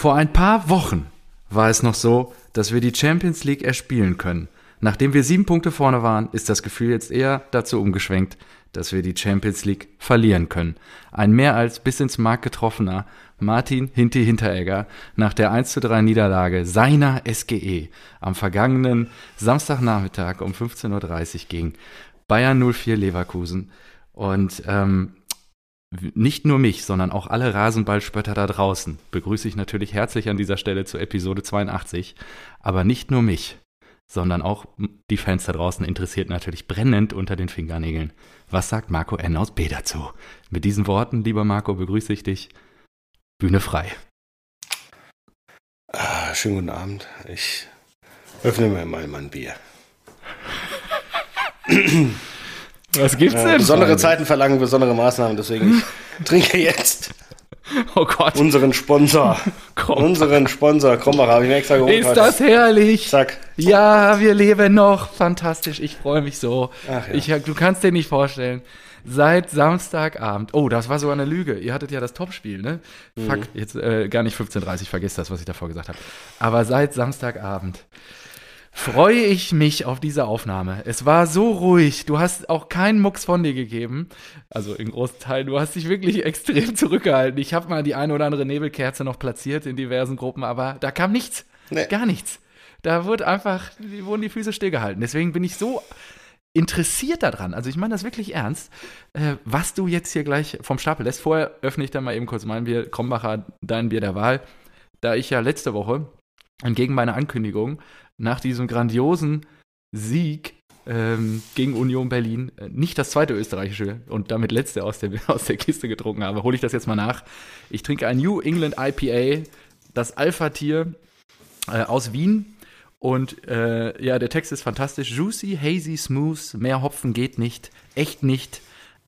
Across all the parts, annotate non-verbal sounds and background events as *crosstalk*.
Vor ein paar Wochen war es noch so, dass wir die Champions League erspielen können. Nachdem wir sieben Punkte vorne waren, ist das Gefühl jetzt eher dazu umgeschwenkt, dass wir die Champions League verlieren können. Ein mehr als bis ins Mark getroffener Martin Hinti Hinteregger nach der 1 zu 3 Niederlage seiner SGE am vergangenen Samstagnachmittag um 15.30 Uhr gegen Bayern 04 Leverkusen. Und ähm, nicht nur mich, sondern auch alle Rasenballspötter da draußen begrüße ich natürlich herzlich an dieser Stelle zu Episode 82. Aber nicht nur mich, sondern auch die Fans da draußen interessiert natürlich brennend unter den Fingernägeln. Was sagt Marco N. aus B dazu? Mit diesen Worten, lieber Marco, begrüße ich dich. Bühne frei. Ah, schönen guten Abend. Ich öffne mir mal mein Bier. *clears throat* Was gibt's denn? besondere Freunde? Zeiten verlangen besondere Maßnahmen, deswegen ich *laughs* trinke jetzt Oh Gott. Unseren Sponsor. *laughs* Krombacher. Unseren Sponsor, Krombacher, habe ich mir extra geholt. Ist heute. das herrlich? Zack. Ja, wir leben noch. Fantastisch. Ich freue mich so. Ach ja. ich, du kannst dir nicht vorstellen. Seit Samstagabend. Oh, das war so eine Lüge. Ihr hattet ja das Topspiel, ne? Mhm. Fuck, jetzt äh, gar nicht 15.30 vergesst das, was ich davor gesagt habe. Aber seit Samstagabend freue ich mich auf diese Aufnahme. Es war so ruhig. Du hast auch keinen Mucks von dir gegeben. Also in großen Teilen. Du hast dich wirklich *laughs* extrem zurückgehalten. Ich habe mal die eine oder andere Nebelkerze noch platziert in diversen Gruppen, aber da kam nichts. Nee. Gar nichts. Da wurde einfach, die wurden die Füße stillgehalten. Deswegen bin ich so interessiert daran, also ich meine das wirklich ernst, äh, was du jetzt hier gleich vom Stapel lässt. Vorher öffne ich dann mal eben kurz mein Bier, Krombacher, dein Bier der Wahl. Da ich ja letzte Woche entgegen meiner Ankündigung nach diesem grandiosen Sieg ähm, gegen Union Berlin äh, nicht das zweite österreichische und damit letzte aus der, *laughs* aus der Kiste getrunken habe, hole ich das jetzt mal nach. Ich trinke ein New England IPA, das Alpha-Tier äh, aus Wien. Und äh, ja, der Text ist fantastisch. Juicy, hazy, smooth, mehr Hopfen geht nicht, echt nicht.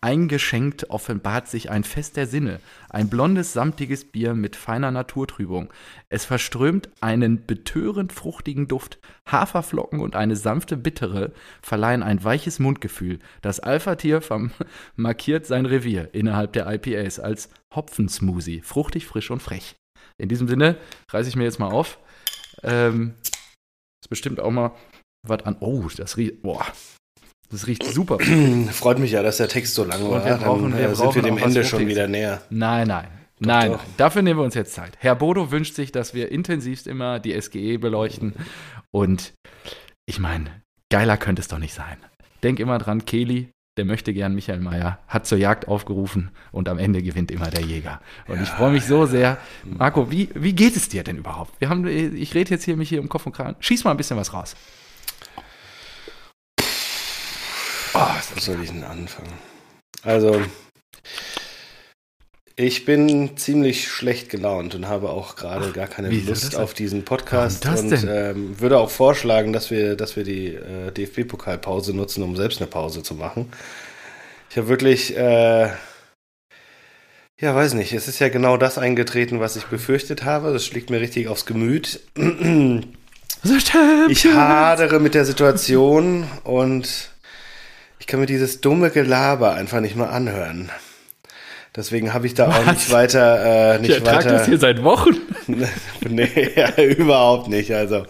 Eingeschenkt offenbart sich ein Fest der Sinne, ein blondes, samtiges Bier mit feiner Naturtrübung. Es verströmt einen betörend fruchtigen Duft, Haferflocken und eine sanfte Bittere verleihen ein weiches Mundgefühl. Das Alpha-Tier *laughs* markiert sein Revier innerhalb der IPAs als Hopfensmoothie, fruchtig, frisch und frech. In diesem Sinne reiße ich mir jetzt mal auf. Ähm, ist bestimmt auch mal was an. Oh, das riecht. Boah, das riecht super. *clears throat* Freut mich ja, dass der Text so lang war. Wir brauchen, Dann, wir äh, sind wir dem Ende schon wieder näher. Nein, nein. Doch, nein, doch. dafür nehmen wir uns jetzt Zeit. Herr Bodo wünscht sich, dass wir intensivst immer die SGE beleuchten. Und ich meine, geiler könnte es doch nicht sein. Denk immer dran, Keli, der möchte gern Michael Mayer, hat zur Jagd aufgerufen und am Ende gewinnt immer der Jäger. Und ja, ich freue mich so sehr. Marco, wie, wie geht es dir denn überhaupt? Wir haben, ich rede jetzt hier mich hier um Kopf und Kragen. Schieß mal ein bisschen was raus. Was soll ich denn anfangen? Also, ich bin ziemlich schlecht gelaunt und habe auch gerade gar keine Lust auf diesen Podcast und ähm, würde auch vorschlagen, dass wir, dass wir die äh, DFB-Pokalpause nutzen, um selbst eine Pause zu machen. Ich habe wirklich, äh, ja, weiß nicht, es ist ja genau das eingetreten, was ich befürchtet habe. Das schlägt mir richtig aufs Gemüt. Ich hadere mit der Situation und ich kann mir dieses dumme Gelaber einfach nicht mehr anhören. Deswegen habe ich da Was? auch nicht weiter. Äh, nicht ich weiter das hier seit Wochen. *laughs* nee, ja, überhaupt nicht. Also,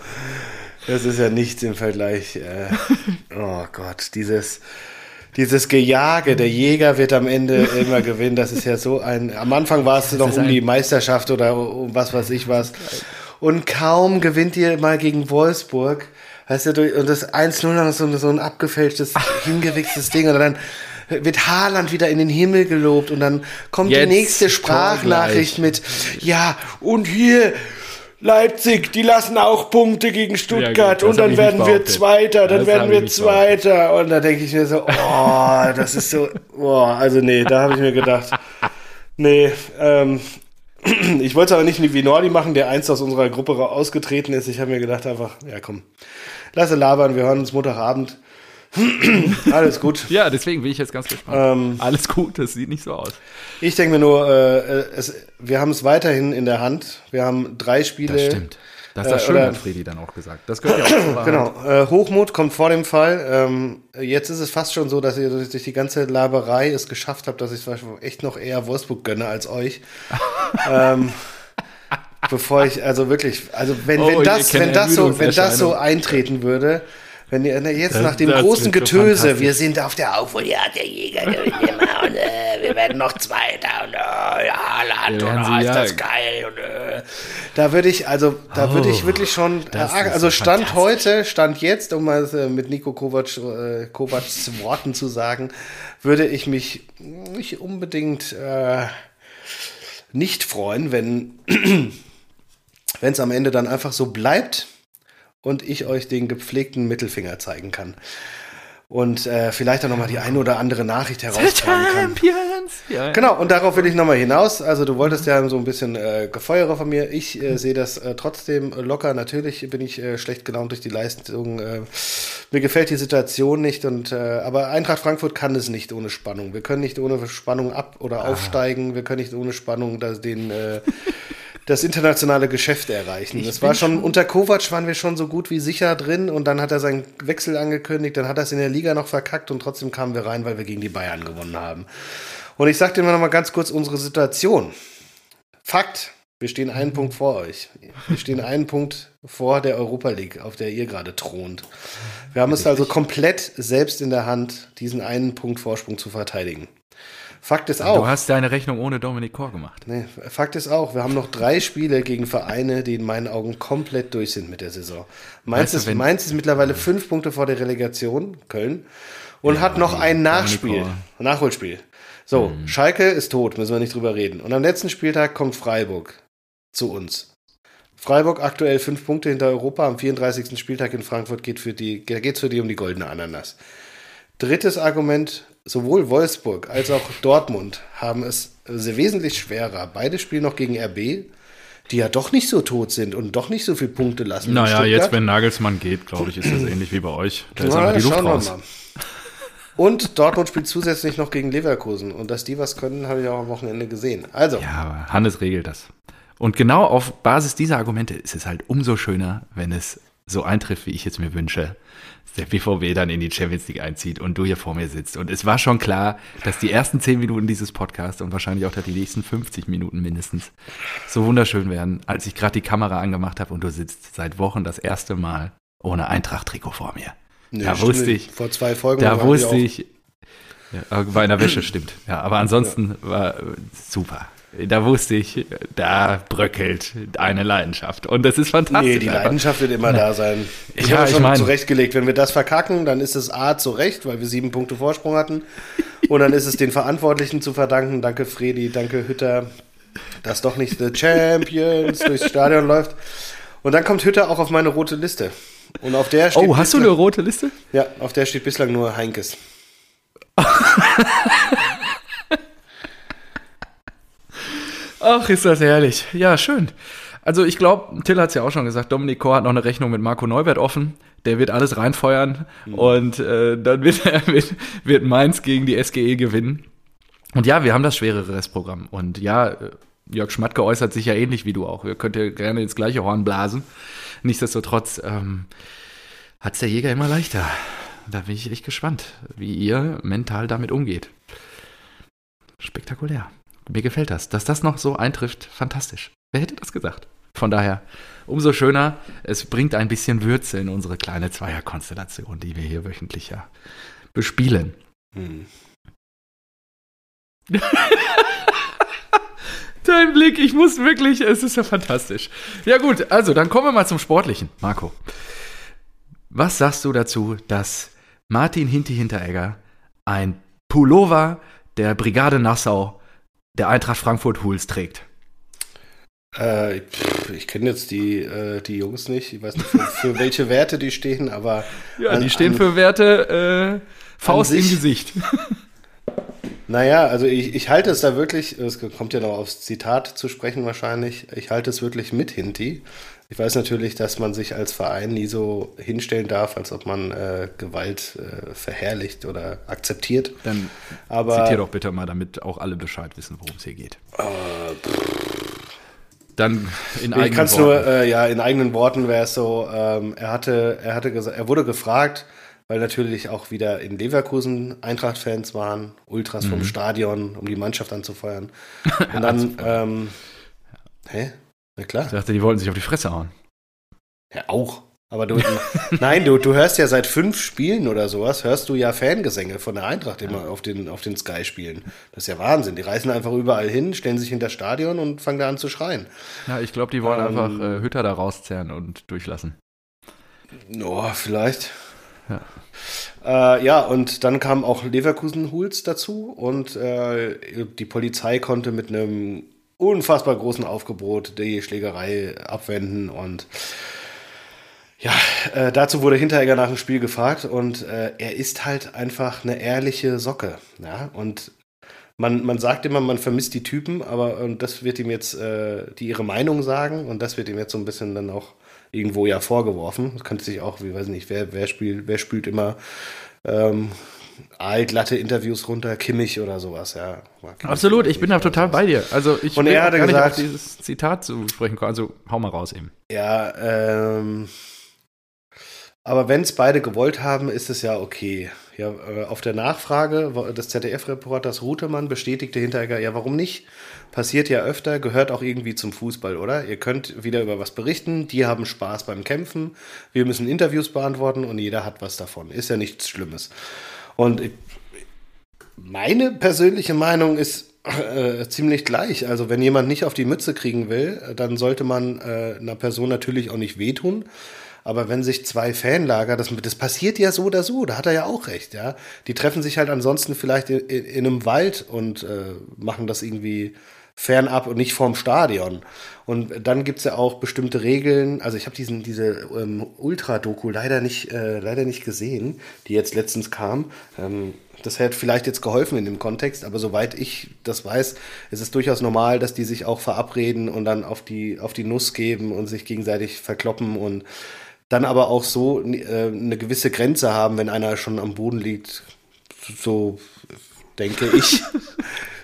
das ist ja nichts im Vergleich. Äh, *laughs* oh Gott, dieses, dieses Gejage, der Jäger wird am Ende immer gewinnen. Das ist ja so ein. Am Anfang war es noch um die Meisterschaft oder um was weiß ich was. Und kaum gewinnt ihr mal gegen Wolfsburg Weißt du, und das 1-0 dann so, so ein abgefälschtes, *laughs* hingewichstes Ding und dann wird Haaland wieder in den Himmel gelobt und dann kommt Jetzt die nächste Sprachnachricht mit, ja, und hier, Leipzig, die lassen auch Punkte gegen Stuttgart ja, gut, und dann werden wir Zweiter, dann das werden wir Zweiter. Und da denke ich mir so, oh, das ist so, oh, also nee, da habe ich mir gedacht, *laughs* nee, ähm, *clears throat* ich wollte es aber nicht wie Nordi machen, der einst aus unserer Gruppe ausgetreten ist. Ich habe mir gedacht einfach, ja komm, lasse labern, wir hören uns Montagabend. *clears throat* Alles gut. *laughs* ja, deswegen bin ich jetzt ganz gespannt. Ähm, Alles gut, das sieht nicht so aus. Ich denke mir nur, äh, es, wir haben es weiterhin in der Hand. Wir haben drei Spiele. Das stimmt. Das ist das äh, Schöne, hat Fredi dann auch gesagt. Das gehört ja auch *clears throat* Genau. Äh, Hochmut kommt vor dem Fall. Ähm, jetzt ist es fast schon so, dass ihr durch die ganze Laberei es geschafft habt, dass ich es echt noch eher Wolfsburg gönne als euch. *laughs* ähm, bevor ich, also wirklich, also wenn, oh, wenn das, wenn das so, wenn das so eintreten würde, wenn ihr jetzt das, nach dem großen Getöse, wir sind auf der Aufholjagd der Jäger immer *laughs* und äh, wir werden noch Zweiter und äh, ja, Haaland und oh, ist das geil und äh, da würde ich, also da oh, würde ich wirklich schon, äh, also Stand heute, Stand jetzt, um mal äh, mit Nico Kovac, äh, Kovacs Worten zu sagen, würde ich mich nicht unbedingt äh, nicht freuen, wenn *clears throat* wenn es am Ende dann einfach so bleibt und ich euch den gepflegten Mittelfinger zeigen kann. Und äh, vielleicht auch nochmal die eine oder andere Nachricht heraustragen kann. Ja, ja. Genau, und darauf will ich nochmal hinaus. Also du wolltest ja so ein bisschen äh, Gefeuere von mir. Ich äh, sehe das äh, trotzdem locker. Natürlich bin ich äh, schlecht gelaunt durch die Leistung. Äh, mir gefällt die Situation nicht. Und, äh, aber Eintracht Frankfurt kann es nicht ohne Spannung. Wir können nicht ohne Spannung ab- oder ah. aufsteigen. Wir können nicht ohne Spannung den... Äh, das internationale Geschäft erreichen. Ich das war schon, schon, unter Kovac waren wir schon so gut wie sicher drin und dann hat er seinen Wechsel angekündigt, dann hat er es in der Liga noch verkackt und trotzdem kamen wir rein, weil wir gegen die Bayern gewonnen haben. Und ich sag dir mal noch mal ganz kurz unsere Situation. Fakt, wir stehen einen mhm. Punkt vor euch. Wir stehen *laughs* einen Punkt vor der Europa League, auf der ihr gerade thront. Wir haben es also komplett selbst in der Hand, diesen einen Punkt Vorsprung zu verteidigen. Fakt ist auch. Du hast deine Rechnung ohne Dominik Kor gemacht. Nee, Fakt ist auch, wir haben noch drei Spiele gegen Vereine, die in meinen Augen komplett durch sind mit der Saison. Mainz, weißt du, ist, Mainz ist mittlerweile fünf Punkte vor der Relegation, Köln, und ja, hat noch ein Nachspiel, Nachholspiel. So, mhm. Schalke ist tot, müssen wir nicht drüber reden. Und am letzten Spieltag kommt Freiburg zu uns. Freiburg aktuell fünf Punkte hinter Europa. Am 34. Spieltag in Frankfurt geht für die, geht es für die um die goldene Ananas. Drittes Argument, sowohl Wolfsburg als auch Dortmund haben es wesentlich schwerer. Beide spielen noch gegen RB, die ja doch nicht so tot sind und doch nicht so viele Punkte lassen. Naja, jetzt, wenn Nagelsmann geht, glaube ich, ist das ähnlich wie bei euch. Da ist einfach die Luft raus. Und Dortmund spielt zusätzlich noch gegen Leverkusen. Und dass die was können, habe ich auch am Wochenende gesehen. Also. Ja, aber Hannes regelt das. Und genau auf Basis dieser Argumente ist es halt umso schöner, wenn es so eintrifft, wie ich es mir wünsche der BVB dann in die Champions League einzieht und du hier vor mir sitzt. Und es war schon klar, dass die ersten zehn Minuten dieses Podcasts und wahrscheinlich auch die nächsten 50 Minuten mindestens so wunderschön werden, als ich gerade die Kamera angemacht habe und du sitzt seit Wochen das erste Mal ohne Eintracht-Trikot vor mir. Nee, da wusste ich. Vor zwei Folgen. Da wusste ich. Ja, bei einer Wäsche stimmt. Ja, aber ansonsten ja. war äh, super da wusste ich, da bröckelt eine Leidenschaft. Und das ist fantastisch. Nee, die Leidenschaft wird immer da sein. Ich ja, habe schon ich mein, zurechtgelegt, wenn wir das verkacken, dann ist es A zurecht, weil wir sieben Punkte Vorsprung hatten. Und dann ist es den Verantwortlichen zu verdanken. Danke Fredi, danke Hütter, dass doch nicht The Champions durchs Stadion läuft. Und dann kommt Hütter auch auf meine rote Liste. Und auf der steht. Oh, hast bislang, du eine rote Liste? Ja, auf der steht bislang nur Heinkes. *laughs* Ach, ist das herrlich. Ja, schön. Also ich glaube, Till hat es ja auch schon gesagt, Dominik Kor hat noch eine Rechnung mit Marco Neubert offen. Der wird alles reinfeuern mhm. und äh, dann wird, *laughs* wird, wird Mainz gegen die SGE gewinnen. Und ja, wir haben das schwerere Restprogramm. Und ja, äh, Jörg Schmatke äußert sich ja ähnlich wie du auch. Ihr könnt ja gerne ins gleiche Horn blasen. Nichtsdestotrotz ähm, hat es der Jäger immer leichter. Da bin ich echt gespannt, wie ihr mental damit umgeht. Spektakulär. Mir gefällt das. Dass das noch so eintrifft, fantastisch. Wer hätte das gesagt? Von daher, umso schöner, es bringt ein bisschen Würze in unsere kleine Zweierkonstellation, die wir hier wöchentlich ja bespielen. Hm. *laughs* Dein Blick, ich muss wirklich, es ist ja fantastisch. Ja gut, also dann kommen wir mal zum Sportlichen. Marco, was sagst du dazu, dass Martin Hinti Hinteregger ein Pullover der Brigade Nassau der Eintracht Frankfurt Hools trägt? Äh, ich kenne jetzt die, äh, die Jungs nicht. Ich weiß nicht, für, für welche Werte die stehen, aber. Ja, an, die stehen an, für Werte äh, Faust im Gesicht. *laughs* Naja, also ich, ich halte es da wirklich, es kommt ja noch aufs Zitat zu sprechen wahrscheinlich, ich halte es wirklich mit Hinti. Ich weiß natürlich, dass man sich als Verein nie so hinstellen darf, als ob man äh, Gewalt äh, verherrlicht oder akzeptiert. Dann Aber, zitier doch bitte mal, damit auch alle Bescheid wissen, worum es hier geht. Äh, Dann in eigenen ich kann's Worten. Nur, äh, ja, in eigenen Worten wäre es so, ähm, er hatte, er hatte gesagt, er wurde gefragt, weil natürlich auch wieder in Leverkusen Eintracht-Fans waren, Ultras mhm. vom Stadion, um die Mannschaft anzufeuern. *laughs* Und dann, ähm, hä? Na klar. Ich dachte, die wollten sich auf die Fresse hauen. Ja, auch. Aber du, *laughs* nein, du, du hörst ja seit fünf Spielen oder sowas, hörst du ja Fangesänge von der Eintracht immer auf den, auf den Sky-Spielen. Das ist ja Wahnsinn. Die reisen einfach überall hin, stellen sich hinter Stadion und fangen da an zu schreien. Ja, ich glaube, die wollen ähm, einfach äh, Hütter da rauszerren und durchlassen. Oh, vielleicht. Ja. Äh, ja, und dann kam auch Leverkusen-Huls dazu und äh, die Polizei konnte mit einem unfassbar großen Aufgebot die Schlägerei abwenden und ja, äh, dazu wurde Hinteregger nach dem Spiel gefragt und äh, er ist halt einfach eine ehrliche Socke. Ja, und man, man sagt immer, man vermisst die Typen, aber und das wird ihm jetzt, äh, die ihre Meinung sagen und das wird ihm jetzt so ein bisschen dann auch irgendwo ja vorgeworfen. Das könnte sich auch, wie weiß nicht, wer, wer spielt, wer spült immer ähm, altlatte Interviews runter, Kimmich oder sowas, ja. Absolut, ich bin da total bei dir. Also ich und er gar gesagt, nicht auf dieses Zitat zu sprechen kommen. Also hau mal raus eben. Ja, ähm, aber wenn es beide gewollt haben, ist es ja okay. Ja, äh, auf der Nachfrage des ZDF-Reporters Rutemann bestätigte Hinteregger, ja, warum nicht? Passiert ja öfter, gehört auch irgendwie zum Fußball, oder? Ihr könnt wieder über was berichten, die haben Spaß beim Kämpfen, wir müssen Interviews beantworten und jeder hat was davon. Ist ja nichts Schlimmes. Und meine persönliche Meinung ist äh, ziemlich gleich. Also wenn jemand nicht auf die Mütze kriegen will, dann sollte man äh, einer Person natürlich auch nicht wehtun. Aber wenn sich zwei Fanlager, das, das passiert ja so oder so, da hat er ja auch recht, ja. Die treffen sich halt ansonsten vielleicht in, in, in einem Wald und äh, machen das irgendwie fernab und nicht vorm Stadion. Und dann gibt's ja auch bestimmte Regeln. Also ich habe diesen diese ähm, Ultra-Doku leider nicht äh, leider nicht gesehen, die jetzt letztens kam. Ähm, das hätte vielleicht jetzt geholfen in dem Kontext, aber soweit ich das weiß, ist es durchaus normal, dass die sich auch verabreden und dann auf die auf die Nuss geben und sich gegenseitig verkloppen und dann aber auch so äh, eine gewisse Grenze haben, wenn einer schon am Boden liegt. So denke ich. *laughs*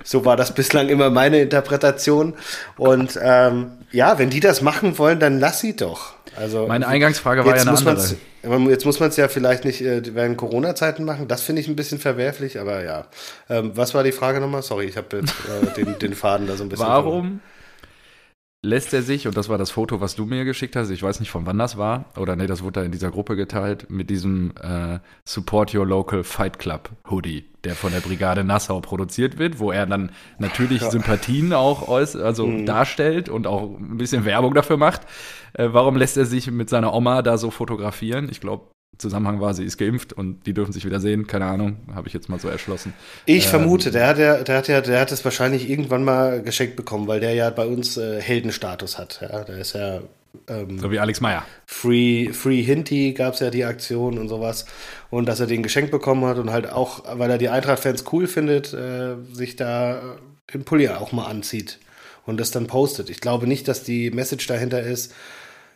so war das bislang immer meine Interpretation. Und ähm, ja, wenn die das machen wollen, dann lass sie doch. Also, Meine Eingangsfrage war ja eine andere. Jetzt muss man es ja vielleicht nicht äh, während Corona-Zeiten machen. Das finde ich ein bisschen verwerflich, aber ja. Ähm, was war die Frage nochmal? Sorry, ich habe jetzt äh, den, den Faden da so ein bisschen. Warum lässt er sich, und das war das Foto, was du mir geschickt hast, ich weiß nicht von wann das war, oder nee, das wurde da in dieser Gruppe geteilt, mit diesem äh, Support Your Local Fight Club Hoodie, der von der Brigade Nassau produziert wird, wo er dann natürlich *laughs* ja. Sympathien auch äuß also mhm. darstellt und auch ein bisschen Werbung dafür macht. Äh, warum lässt er sich mit seiner Oma da so fotografieren? Ich glaube, Zusammenhang war, sie ist geimpft und die dürfen sich wieder sehen. Keine Ahnung, habe ich jetzt mal so erschlossen. Ich ähm, vermute, der hat ja, der hat ja, der hat es wahrscheinlich irgendwann mal geschenkt bekommen, weil der ja bei uns äh, Heldenstatus hat. Ja, der ist ja ähm, so wie Alex Meyer. Free, Free Hinty gab es ja die Aktion und sowas. Und dass er den geschenkt bekommen hat und halt auch, weil er die Eintracht-Fans cool findet, äh, sich da den Pulli auch mal anzieht und das dann postet. Ich glaube nicht, dass die Message dahinter ist,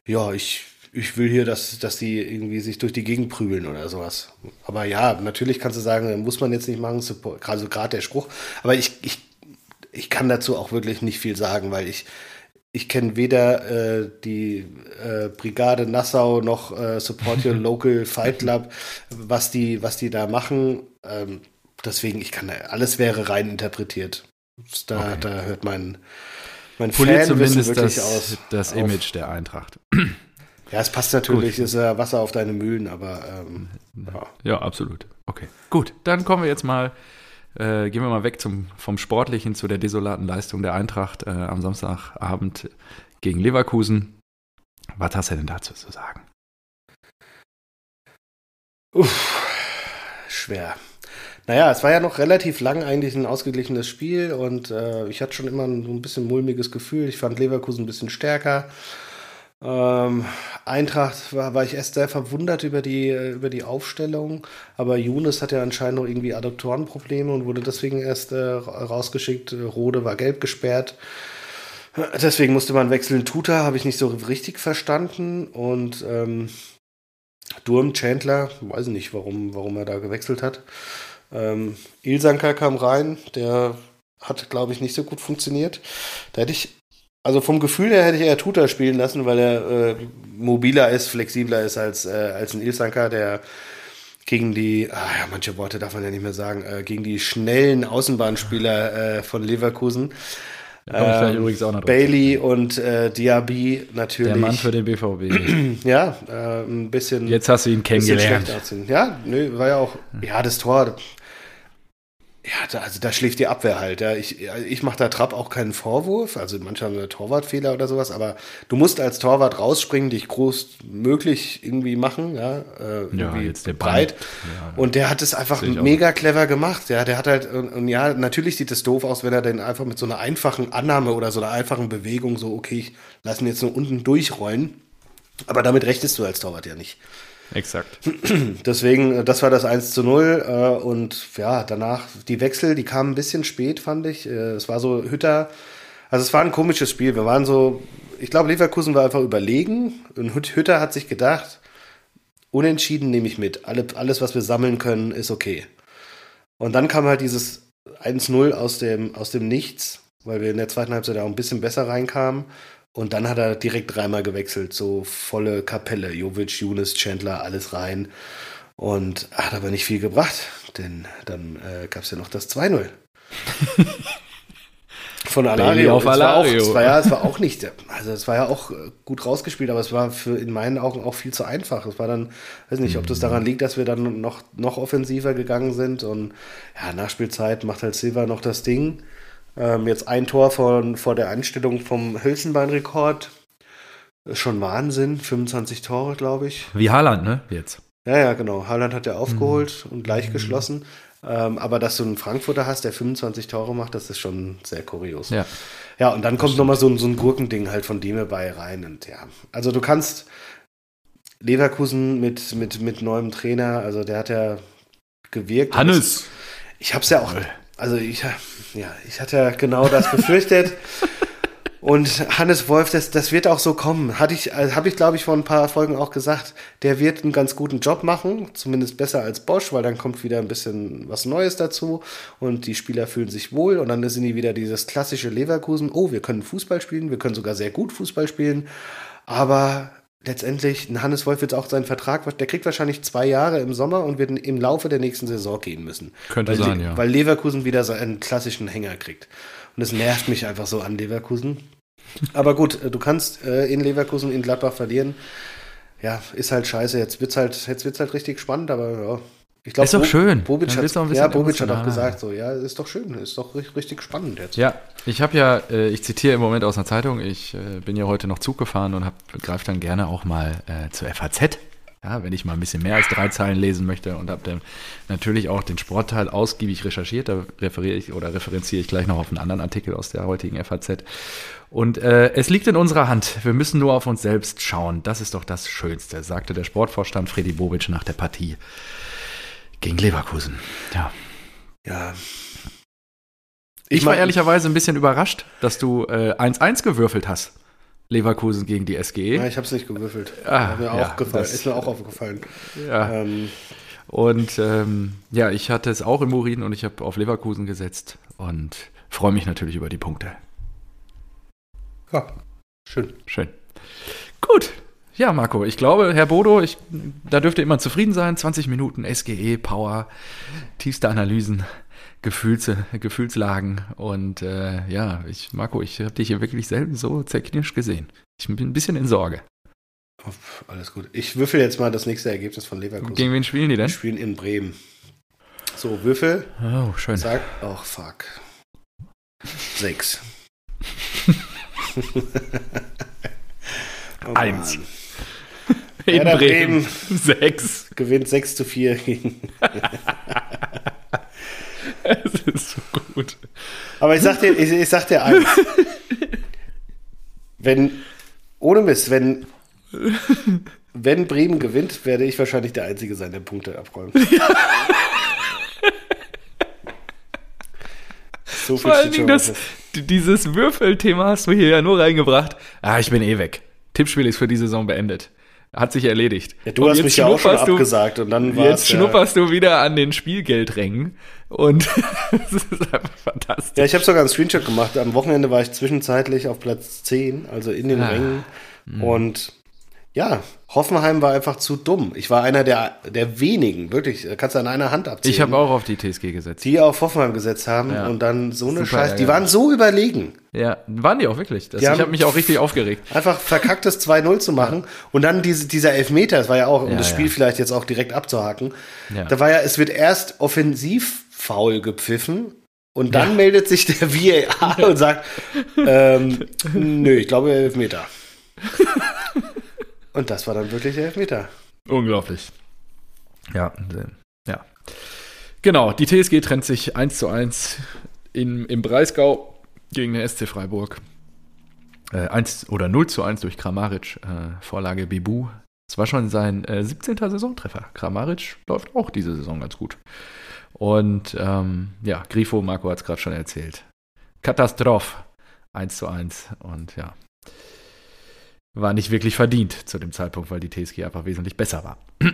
ja, ich ich will hier, dass, dass die irgendwie sich durch die Gegend prügeln oder sowas. Aber ja, natürlich kannst du sagen, muss man jetzt nicht machen, also gerade der Spruch. Aber ich, ich, ich kann dazu auch wirklich nicht viel sagen, weil ich, ich kenne weder äh, die äh, Brigade Nassau noch äh, Support Your *laughs* Local Fight Club, was die, was die da machen. Ähm, deswegen, ich kann alles wäre rein interpretiert. Da, okay. da hört mein, mein Fan zumindest wirklich das, aus. Das Image der Eintracht. Ja, es passt natürlich, Gut. ist ja Wasser auf deine Mühlen, aber ähm, ja. ja. absolut. Okay. Gut, dann kommen wir jetzt mal, äh, gehen wir mal weg zum, vom Sportlichen zu der desolaten Leistung der Eintracht äh, am Samstagabend gegen Leverkusen. Was hast du denn dazu zu sagen? Uff, schwer. Naja, es war ja noch relativ lang eigentlich ein ausgeglichenes Spiel und äh, ich hatte schon immer ein, ein bisschen mulmiges Gefühl. Ich fand Leverkusen ein bisschen stärker. Ähm, Eintracht war, war ich erst sehr verwundert über die, über die Aufstellung, aber Younes hat ja anscheinend noch irgendwie Adoptorenprobleme und wurde deswegen erst äh, rausgeschickt. Rode war gelb gesperrt. Deswegen musste man wechseln. Tuta habe ich nicht so richtig verstanden und ähm, Durm, Chandler, weiß nicht, warum, warum er da gewechselt hat. Ähm, Ilsanka kam rein, der hat, glaube ich, nicht so gut funktioniert. Da hätte ich also vom Gefühl her hätte ich eher Tuta spielen lassen, weil er äh, mobiler ist, flexibler ist als, äh, als ein Ilsanka, der gegen die, ah ja, manche Worte darf man ja nicht mehr sagen, äh, gegen die schnellen Außenbahnspieler äh, von Leverkusen Ähm, übrigens auch noch Bailey und äh, Diaby natürlich. Der Mann für den BVB. *clears throat* ja, äh, ein bisschen. Jetzt hast du ihn kennengelernt. Ja, nö, war ja auch. Ja, das Tor. Ja, da, also da schläft die Abwehr halt. Ja. Ich, ich mache da Trapp auch keinen Vorwurf. Also manchmal haben wir Torwartfehler oder sowas, aber du musst als Torwart rausspringen, dich groß möglich irgendwie machen, ja, äh, ja jetzt der breit. Ja, und der hat es einfach mega clever gemacht. Ja, der hat halt, und, und, ja, natürlich sieht es doof aus, wenn er dann einfach mit so einer einfachen Annahme oder so einer einfachen Bewegung so, okay, ich lasse ihn jetzt nur unten durchrollen. Aber damit rechnest du als Torwart ja nicht. Exakt. *clears throat* Deswegen, äh, das war das 1 zu 0. Äh, und ja, danach die Wechsel, die kamen ein bisschen spät, fand ich. Äh, es war so Hütter. Also es war ein komisches Spiel. Wir waren so, ich glaube, Leverkusen war einfach überlegen. Und Hütter hat sich gedacht, unentschieden nehme ich mit. Alle, alles, was wir sammeln können, ist okay. Und dann kam halt dieses 1-0 aus dem, aus dem Nichts, weil wir in der zweiten Halbzeit auch ein bisschen besser reinkamen. Und dann hat er direkt dreimal gewechselt, so volle Kapelle. Jovic, Younes, Chandler, alles rein. Und hat aber nicht viel gebracht, denn dann äh, gab es ja noch das 2-0. *laughs* Von Alario. auf Alario. Es war, ja, es war auch *laughs* nicht, also es war ja auch äh, gut rausgespielt, aber es war für in meinen Augen auch viel zu einfach. Es war dann, weiß nicht, ob das mhm. daran liegt, dass wir dann noch, noch offensiver gegangen sind und ja, Nachspielzeit macht halt Silva noch das Ding. Ähm, jetzt ein Tor von, vor der Einstellung vom Hülsenbein-Rekord. Ist schon Wahnsinn. 25 Tore, glaube ich. Wie Haaland, ne? Jetzt. Ja, ja, genau. Haaland hat ja aufgeholt mhm. und gleich mhm. geschlossen. Ähm, aber dass du einen Frankfurter hast, der 25 Tore macht, das ist schon sehr kurios. Ja. Ja, und dann kommt nochmal so, ein, so ein Gurkending halt von Dime bei rein. Und ja, also du kannst Leverkusen mit, mit, mit neuem Trainer, also der hat ja gewirkt. Hannes! Ich habe es ja auch also ich, ja, ich hatte ja genau das befürchtet. *laughs* Und Hannes Wolf, das, das wird auch so kommen. Hatte ich, also habe ich, glaube ich, vor ein paar Folgen auch gesagt, der wird einen ganz guten Job machen, zumindest besser als Bosch, weil dann kommt wieder ein bisschen was Neues dazu und die Spieler fühlen sich wohl und dann sind die wieder dieses klassische Leverkusen. Oh, wir können Fußball spielen, wir können sogar sehr gut Fußball spielen, aber letztendlich, Hannes Wolf wird auch seinen Vertrag, der kriegt wahrscheinlich zwei Jahre im Sommer und wird im Laufe der nächsten Saison gehen müssen. Könnte weil, sein, ja. Weil Leverkusen wieder seinen klassischen Hänger kriegt. Und es nervt mich einfach so an Leverkusen. Aber gut, äh, du kannst äh, in Leverkusen, in Gladbach verlieren. Ja, ist halt scheiße. Jetzt wird's halt, jetzt wird's halt richtig spannend, aber ja, ich glaube, ist doch schön. Bobic hat, ja, Bobic hat auch gesagt, so, ja, ist doch schön, ist doch richtig, richtig spannend jetzt. Ja, ich habe ja, äh, ich zitiere im Moment aus einer Zeitung, ich äh, bin ja heute noch Zug gefahren und greife dann gerne auch mal äh, zur FAZ. Ja, wenn ich mal ein bisschen mehr als drei Zeilen lesen möchte und habe dann natürlich auch den Sportteil ausgiebig recherchiert, da referiere ich oder referenziere ich gleich noch auf einen anderen Artikel aus der heutigen FAZ. Und äh, es liegt in unserer Hand. Wir müssen nur auf uns selbst schauen. Das ist doch das Schönste, sagte der Sportvorstand Freddy Bobic nach der Partie. Gegen Leverkusen, ja. Ja. Ich, ich war ehrlicherweise ein bisschen überrascht, dass du 1-1 äh, gewürfelt hast. Leverkusen gegen die SGE. Ja, ich habe es nicht gewürfelt. Ah, mir ja, auch gefallen. Das, ist mir auch aufgefallen. Ja. Ähm. Und ähm, ja, ich hatte es auch im Urin und ich habe auf Leverkusen gesetzt und freue mich natürlich über die Punkte. Ja, schön. Schön. Gut, ja, Marco, ich glaube, Herr Bodo, ich, da dürfte immer zufrieden sein. 20 Minuten SGE, Power, tiefste Analysen, Gefühls, Gefühlslagen. Und äh, ja, ich, Marco, ich habe dich hier wirklich selten so zerknirscht gesehen. Ich bin ein bisschen in Sorge. Oh, alles gut. Ich würfel jetzt mal das nächste Ergebnis von Leverkusen. Gegen wen spielen die denn? Die spielen in Bremen. So, Würfel. Oh, schön. Sag, oh, fuck. Sechs. *laughs* oh, Eins. In Werder Bremen, Bremen 6. *laughs* Gewinnt 6 zu 4 gegen. *laughs* es ist so gut. Aber ich sag dir, ich, ich sag dir eins. wenn, ohne Mist, wenn, wenn Bremen gewinnt, werde ich wahrscheinlich der Einzige sein, der Punkte abräumt. *laughs* so viel Vor allen Dingen das, dieses Würfelthema hast du hier ja nur reingebracht. Ah, ich bin eh weg. Tippspiel ist für die Saison beendet. Hat sich erledigt. Ja, du und hast mich ja auch schon abgesagt und dann war Jetzt schnupperst ja. du wieder an den Spielgeldrängen und *laughs* das ist einfach fantastisch. Ja, ich habe sogar einen Screenshot gemacht. Am Wochenende war ich zwischenzeitlich auf Platz 10, also in den ah. Rängen. Mhm. Und Ja, Hoffenheim war einfach zu dumm. Ich war einer der, der wenigen, wirklich, kannst du an einer Hand abzählen. Ich habe auch auf die TSG gesetzt. Die auf Hoffenheim gesetzt haben ja. und dann so eine Scheiße. Die waren so überlegen. Ja, waren die auch wirklich. Das, ich habe mich auch richtig aufgeregt. Einfach verkacktes 2-0 zu machen ja. und dann diese, dieser Elfmeter, das war ja auch, um ja, das Spiel vielleicht jetzt auch direkt abzuhaken. Da war ja, es wird erst offensiv faul gepfiffen und dann meldet sich der VAR und sagt, *laughs* ähm, nö, ich glaube Elfmeter. *laughs* Und das war dann wirklich der Elfmeter. Unglaublich. Ja, ja. Genau, die TSG trennt sich 1 zu 1 in, im Breisgau gegen den SC Freiburg. Äh, 1 oder 0 zu 1 durch Kramaric, äh, Vorlage Bibu. Es war schon sein äh, 17. Saisontreffer. Kramaric läuft auch diese Saison ganz gut. Und ähm, ja, Grifo, Marco hat es gerade schon erzählt. Katastrophe. 1 zu 1. Und ja, war nicht wirklich verdient zu dem Zeitpunkt, weil die TSG einfach wesentlich besser war. *clears throat*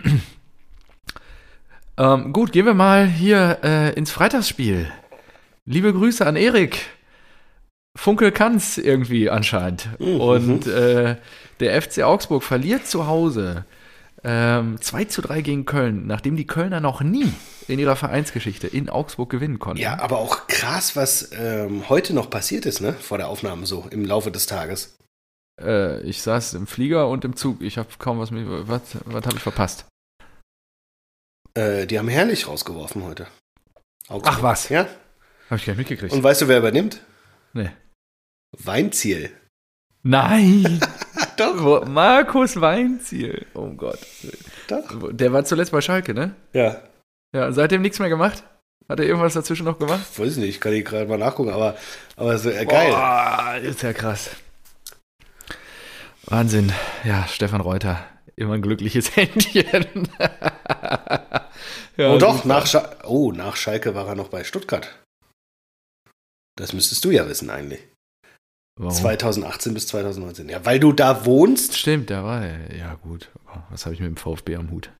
ähm, gut, gehen wir mal hier äh, ins Freitagsspiel. Liebe Grüße an Erik. Funkel kann's irgendwie anscheinend. Mhm. Und äh, der FC Augsburg verliert zu Hause ähm, 2 zu 3 gegen Köln, nachdem die Kölner noch nie in ihrer Vereinsgeschichte in Augsburg gewinnen konnten. Ja, aber auch krass, was ähm, heute noch passiert ist, ne? Vor der Aufnahme so im Laufe des Tages. Äh, ich saß im Flieger und im Zug. Ich habe kaum was mit. Was, was habe ich verpasst? Äh, die haben herrlich rausgeworfen heute. Augsburg. Ach was? Ja. Habe ich gar nicht mitgekriegt. Und weißt du, wer übernimmt? Nee. Weinziel. Nein! *laughs* Doch. Markus Weinziel. Oh Gott. Doch. Der war zuletzt bei Schalke, ne? Ja. Ja, seitdem nichts mehr gemacht? Hat er irgendwas dazwischen noch gemacht? Weiß nicht, kann ich gerade mal nachgucken, aber, aber so, äh, geil. Boah, ist ja krass. Wahnsinn. Ja, Stefan Reuter. Immer ein glückliches *laughs* Händchen. ja, oh doch, nach, Scha oh, nach Schalke war er noch bei Stuttgart. Das müsstest du ja wissen eigentlich. Warum? 2018 bis 2019. Ja, weil du da wohnst. Stimmt, da war er. Ja, gut. Was habe ich mit dem VfB am Hut?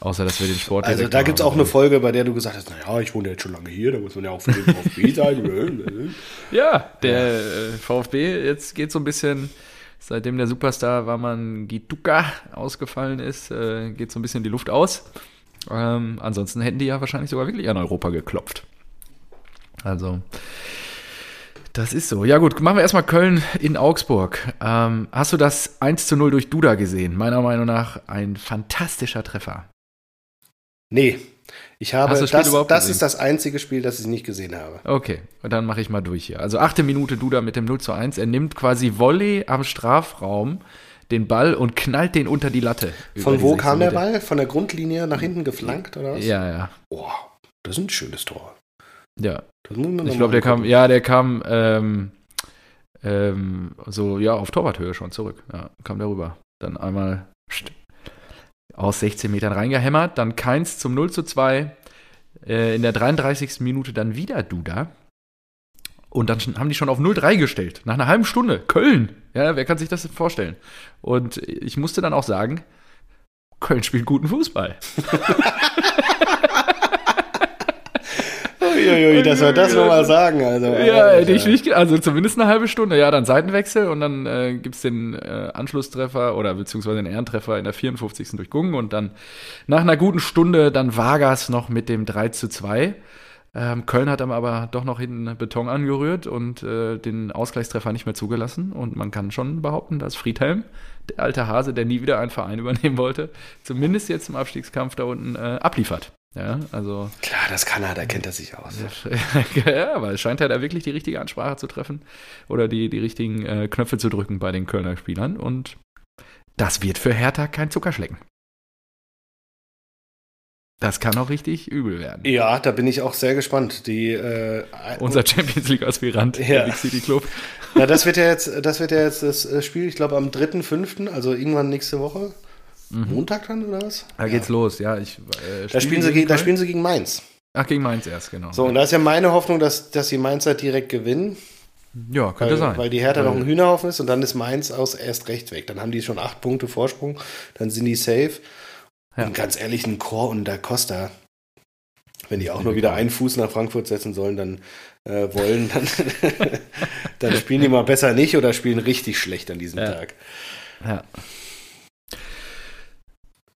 Außer, dass wir den Sport. Also, da gibt es auch eine Folge, bei der du gesagt hast: Naja, ich wohne jetzt schon lange hier, da muss man ja auch für den *laughs* VfB sein. ja, der ja. VfB, jetzt geht so ein bisschen Seitdem der Superstar Waman Gituka ausgefallen ist, äh, geht so ein bisschen die Luft aus. Ähm, ansonsten hätten die ja wahrscheinlich sogar wirklich an Europa geklopft. Also, das ist so. Ja, gut, machen wir erstmal Köln in Augsburg. Ähm, hast du das 1 zu 0 durch Duda gesehen? Meiner Meinung nach ein fantastischer Treffer. Nee, ich habe, das, das, das ist das einzige Spiel, das ich nicht gesehen habe. Okay, und dann mache ich mal durch hier. Also achte Minute Duda mit dem 0 zu 1. Er nimmt quasi Volley am Strafraum den Ball und knallt den unter die Latte. Von wo kam der Ball? Von der Grundlinie nach hinten geflankt oder was? Ja, ja. Boah, das ist ein schönes Tor. Ja. ich glaube, der kam, ja, der kam ähm, ähm, so, ja, auf Torwarthöhe schon zurück. Ja, kam der rüber. Dann einmal aus 16 Metern reingehämmert. Dann Keins zum 0 zu 2. Äh, in der 33. Minute dann wieder Duda. Und dann haben die schon auf 0-3 gestellt. Nach einer halben Stunde. Köln. Ja, wer kann sich das vorstellen? Und ich musste dann auch sagen, Köln spielt guten Fußball. *laughs* Uiuiui, dass wir das nochmal sagen. Also, ja, hätte ich nicht, also zumindest eine halbe Stunde. Ja, dann Seitenwechsel und dann äh, gibt es den äh, Anschlusstreffer oder beziehungsweise den Ehrentreffer in der 54. durch Gung und dann nach einer guten Stunde dann Vargas noch mit dem 3 zu 2. Ähm, Köln hat aber doch noch hinten Beton angerührt und äh, den Ausgleichstreffer nicht mehr zugelassen. Und man kann schon behaupten, dass Friedhelm, der alte Hase, der nie wieder einen Verein *laughs* übernehmen wollte, zumindest jetzt im Abstiegskampf da unten äh, abliefert. Ja, also. Klar, das kann er, da kennt er sich aus. ja, *laughs* aber es scheint er da wirklich die richtige Ansprache zu treffen oder die, die richtigen äh, Knöpfe zu drücken bei den Kölner Spielern. Und das wird für Hertha kein Zuckerschlecken. Das kann auch richtig übel werden. Ja, da bin ich auch sehr gespannt. Die, äh, Unser Champions League-Aspirant, ja. der Big City Club. Na, das wird ja jetzt, das wird ja jetzt das äh, Spiel, ich glaube, am 3.5., also irgendwann nächste Woche. Mhm. Montag dann oder was? Da geht's los, ja. Ich, äh, da, spielen sie gegen, da spielen sie gegen Mainz. Ach, gegen Mainz erst, genau. So, und da ist ja meine Hoffnung, dass, dass die Mainzer direkt gewinnen. Ja, könnte weil, sein. Weil die Hertha noch ein Hühnerhaufen ist und dann ist Mainz aus erst recht weg. Dann haben die schon acht Punkte Vorsprung, dann sind die safe. Ja. Und ganz ehrlich, ein Chor und Da Costa, wenn die auch nur wieder einen Fuß nach Frankfurt setzen sollen, dann äh, wollen, dann, *laughs* dann spielen die mal besser nicht oder spielen richtig schlecht an diesem ja. Tag. Ja.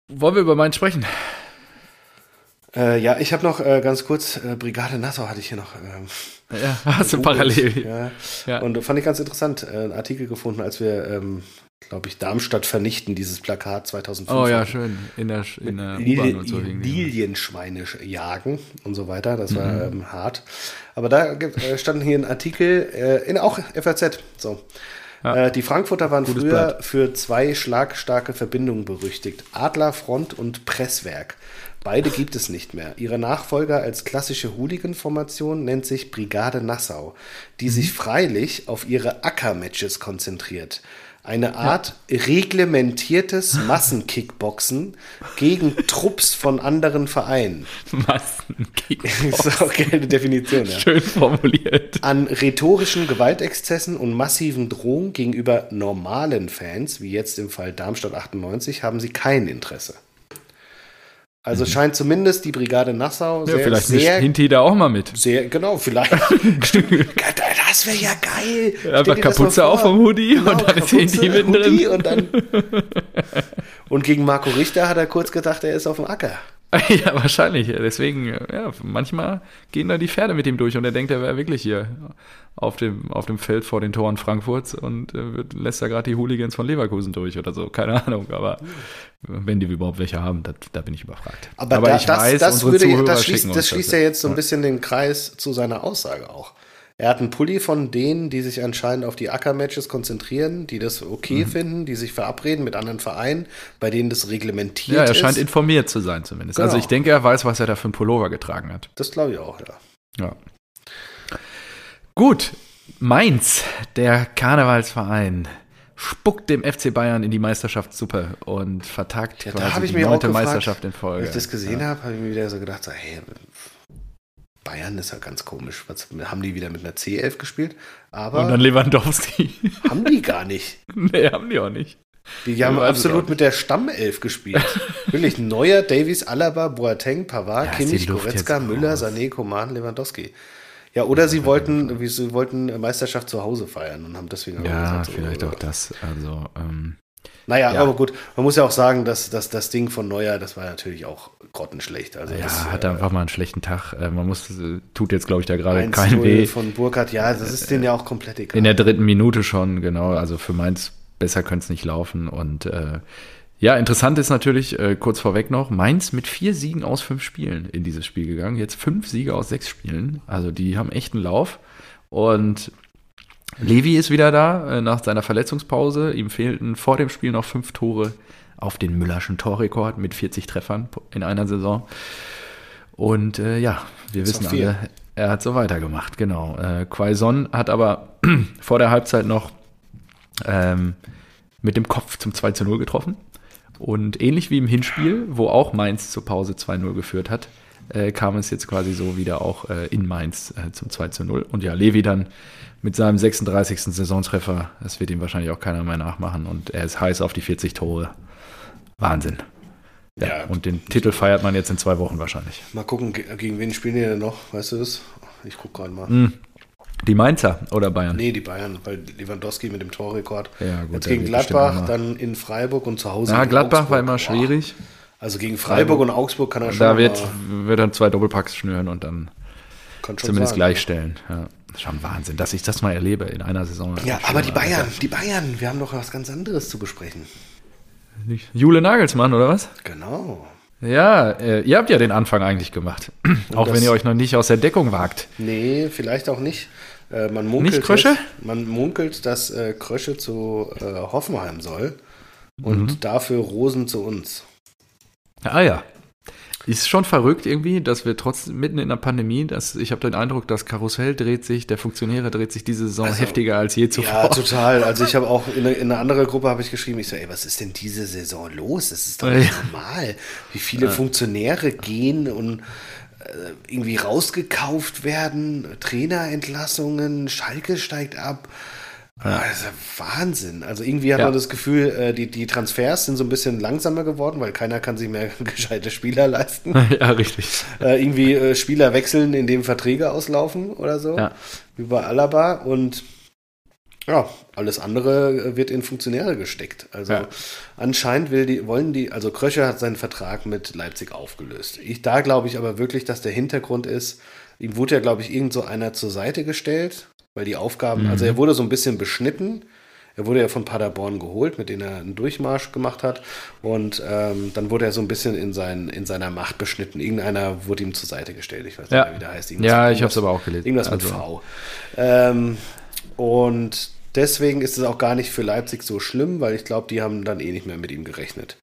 Wollen wir über meinen sprechen? Äh, ja, ich habe noch äh, ganz kurz, äh, Brigade Nassau hatte ich hier noch. Ähm, ja, hast du parallel. Ja. ja. Und fand ich ganz interessant, äh, einen Artikel gefunden, als wir, ähm, glaube ich, Darmstadt vernichten, dieses Plakat 2005. Oh ja, schön. In der, in der U-Bahn und so. Lilienschweine jagen und so weiter. Das war mhm. ähm, hart. Aber da äh, stand hier ein Artikel, äh, in auch FAZ. So. Ja. Äh, die Frankfurter waren Gutes früher Blatt. für zwei schlagstarke Verbindungen berüchtigt: Adlerfront und Presswerk. Beide gibt es nicht mehr. Ihre Nachfolger als klassische Hooligan-Formation nennt sich Brigade Nassau, die mhm. sich freilich auf ihre Acker-Matches konzentriert. Eine Art ja. reglementiertes *laughs* Massenkickboxen gegen Trupps von anderen Vereinen. Massenkickboxen. Das *laughs* ist auch keine Definition, ja. Schön formuliert. An rhetorischen Gewaltexzessen und massiven Drohungen gegenüber normalen Fans, wie jetzt im Fall Darmstadt 98, haben sie kein Interesse. Also mhm. scheint zumindest die Brigade Nassau sehr, ja, vielleicht sehr, Hinti da auch mal mit. Sehr, genau, vielleicht. *laughs* das wäre ja geil. Einfach Kapuze auf vom Hoodie genau, und dann Kapuze, ist Hinti mittendrin. Und, dann und gegen Marco Richter hat er kurz gedacht, er ist auf dem Acker. *laughs* ja, wahrscheinlich. Deswegen, ja, manchmal gehen da die Pferde mit ihm durch und er denkt, er wäre wirklich hier auf dem, auf dem Feld vor den Toren Frankfurts und äh, lässt da gerade die Hooligans von Leverkusen durch oder so. Keine *laughs* Ahnung, aber wenn die überhaupt welche haben, das, da bin ich überfragt. Aber, aber da, ich das, weiß, das, würde, das schließt, das schließt ja jetzt so ein bisschen den Kreis zu seiner Aussage auch. Er hat einen Pulli von denen, die sich anscheinend auf die Acker-Matches konzentrieren, die das okay mhm. finden, die sich verabreden mit anderen Vereinen, bei denen das reglementiert ist. Ja, er scheint ist. informiert zu sein zumindest. Also genau. Also ich denke, er weiß, was er da für einen Pullover getragen hat. Das glaube ich auch, ja. Ja. Gut, Mainz, der Karnevalsverein, spuckt dem FC Bayern in die Meisterschaftssuppe und vertagt ja, quasi die neunte Meisterschaft in Folge. Als ich das gesehen ja. habe, habe ich mir wieder so gedacht, so, hey, Bayern ist ja ganz komisch. Was, haben die wieder mit einer C11 gespielt? Aber Und dann Lewandowski. Haben die gar nicht. *laughs* Nee, haben die auch nicht. Die haben absolut mit der Stammelf gespielt. *laughs* Wirklich Neuer, Davies, Alaba, Boateng, Pavard, ja, Kimmich, Goretzka, Müller, Sané, Coman, Lewandowski. Ja, oder sie wollten, sie wollten Meisterschaft zu Hause feiern und haben deswegen Ja, vielleicht auch das. Also, ähm, naja, ja. aber gut, man muss ja auch sagen, dass, dass das Ding von Neuer, das war natürlich auch grottenschlecht. Also ja, das, hat äh, einfach mal einen schlechten Tag. Äh, man muss, tut jetzt, glaube ich, da gerade kein weh. von Burkhardt, ja, das ist denen ja auch komplett egal. In der dritten Minute schon, genau. Also für Mainz besser könnte es nicht laufen. Und äh, ja, interessant ist natürlich, äh, kurz vorweg noch, Mainz mit vier Siegen aus fünf Spielen in dieses Spiel gegangen. Jetzt fünf Siege aus sechs Spielen. Also die haben echt einen Lauf. Und Levi ist wieder da äh, nach seiner Verletzungspause. Ihm fehlten vor dem Spiel noch fünf Tore auf den Müllerschen Torrekord mit 40 Treffern in einer Saison. Und äh, ja, wir wissen alle, er hat so weitergemacht, genau. Äh, Quaison hat aber *clears throat* vor der Halbzeit noch ähm, mit dem Kopf zum 2 zu 0 getroffen. Und ähnlich wie im Hinspiel, wo auch Mainz zur Pause 2-0 geführt hat, äh, kam es jetzt quasi so wieder auch äh, in Mainz äh, zum 2 zu 0. Und ja, Levi dann mit seinem 36. Saisontreffer, das wird ihm wahrscheinlich auch keiner mehr nachmachen. Und er ist heiß auf die 40 Tore. Wahnsinn. Ja, ja, und den Titel feiert man jetzt in zwei Wochen wahrscheinlich. Mal gucken, gegen wen spielen die denn noch? Weißt du das? Ich gucke gerade mal. Mm. Die Mainzer oder Bayern? Nee, die Bayern, weil Lewandowski mit dem Torrekord. Ja, gut, Jetzt gegen Gladbach, dann in Freiburg und zu Hause. Ja, Gladbach Augsburg. war immer schwierig. Also gegen Freiburg und Augsburg kann er schon. Da wird, wird dann zwei Doppelpacks schnüren und dann zumindest sagen, gleichstellen. Ja. Schon Wahnsinn, dass ich das mal erlebe in einer Saison. Ja, aber die Bayern, die Bayern, wir haben doch was ganz anderes zu besprechen. Jule Nagelsmann, oder was? Genau. Ja, äh, ihr habt ja den Anfang eigentlich gemacht. auch wenn ihr euch noch nicht aus der Deckung wagt. Nee, vielleicht auch nicht. Äh, man munkelt, nicht Krösche? Jetzt, man munkelt, dass äh, Krösche zu äh, Hoffenheim soll und mhm. dafür Rosen zu uns. Ah ja. Ist schon verrückt irgendwie, dass wir trotz mitten in der Pandemie, dass ich habe den Eindruck, das Karussell dreht sich, der Funktionäre dreht sich diese Saison also, heftiger als je zuvor. Ja, total. Also ich habe auch in, in einer anderen Gruppe habe ich geschrieben, ich so, ey, was ist denn diese Saison los? Das ist doch nicht ja. normal, wie viele ja. Funktionäre gehen und äh, irgendwie rausgekauft werden, Trainerentlassungen, Schalke steigt ab. Ja. Das ist ja Wahnsinn. Also irgendwie hat ja. man das Gefühl, äh, die, die Transfers sind so ein bisschen langsamer geworden, weil keiner kann sich mehr *laughs* gescheite Spieler leisten. *laughs* Ja, richtig. Äh, irgendwie äh, Spieler wechseln, indem Verträge auslaufen oder so. Ja. Wie bei Alaba. Und Ja, alles andere wird in Funktionäre gesteckt. Also ja. anscheinend will die, wollen die, also Krösche hat seinen Vertrag mit Leipzig aufgelöst. Ich, da glaube ich aber wirklich, dass der Hintergrund ist, ihm wurde ja, glaube ich, irgend so einer zur Seite gestellt, weil die Aufgaben, mhm. also er wurde so ein bisschen beschnitten er wurde ja von Paderborn geholt, mit denen er einen Durchmarsch gemacht hat. Und ähm, dann wurde er so ein bisschen in, sein, in seiner Macht beschnitten. Irgendeiner wurde ihm zur Seite gestellt. Ich weiß ja. nicht mehr, wie der heißt. Irgendwas ja, ich habe es aber auch gelesen. Irgendwas also. mit V. Ähm, und deswegen ist es auch gar nicht für Leipzig so schlimm, weil ich glaube, die haben dann eh nicht mehr mit ihm gerechnet.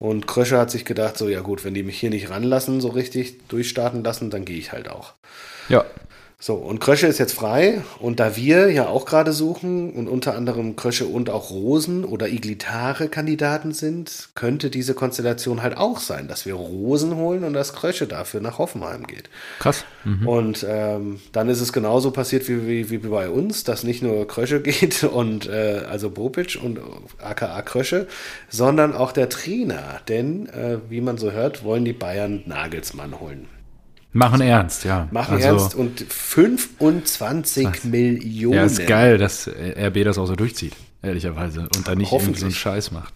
Und Kröscher hat sich gedacht, so ja gut, wenn die mich hier nicht ranlassen, so richtig durchstarten lassen, dann gehe ich halt auch. Ja. So, und Krösche ist jetzt frei. Und da wir ja auch gerade suchen und unter anderem Krösche und auch Rosen oder Iglitare Kandidaten sind, könnte diese Konstellation halt auch sein, dass wir Rosen holen und dass Krösche dafür nach Hoffenheim geht. Krass. Mhm. Und ähm, dann ist es genauso passiert wie, wie, wie bei uns, dass nicht nur Krösche *laughs* geht und äh, also Bobic und aka Krösche, sondern auch der Trainer. Denn, äh, wie man so hört, wollen die Bayern Nagelsmann holen. Machen ernst, ja. Machen also, ernst und 25 was? Millionen. Ja, ist geil, dass RB das auch so durchzieht, ehrlicherweise. Und da nicht irgendwie so einen Scheiß macht.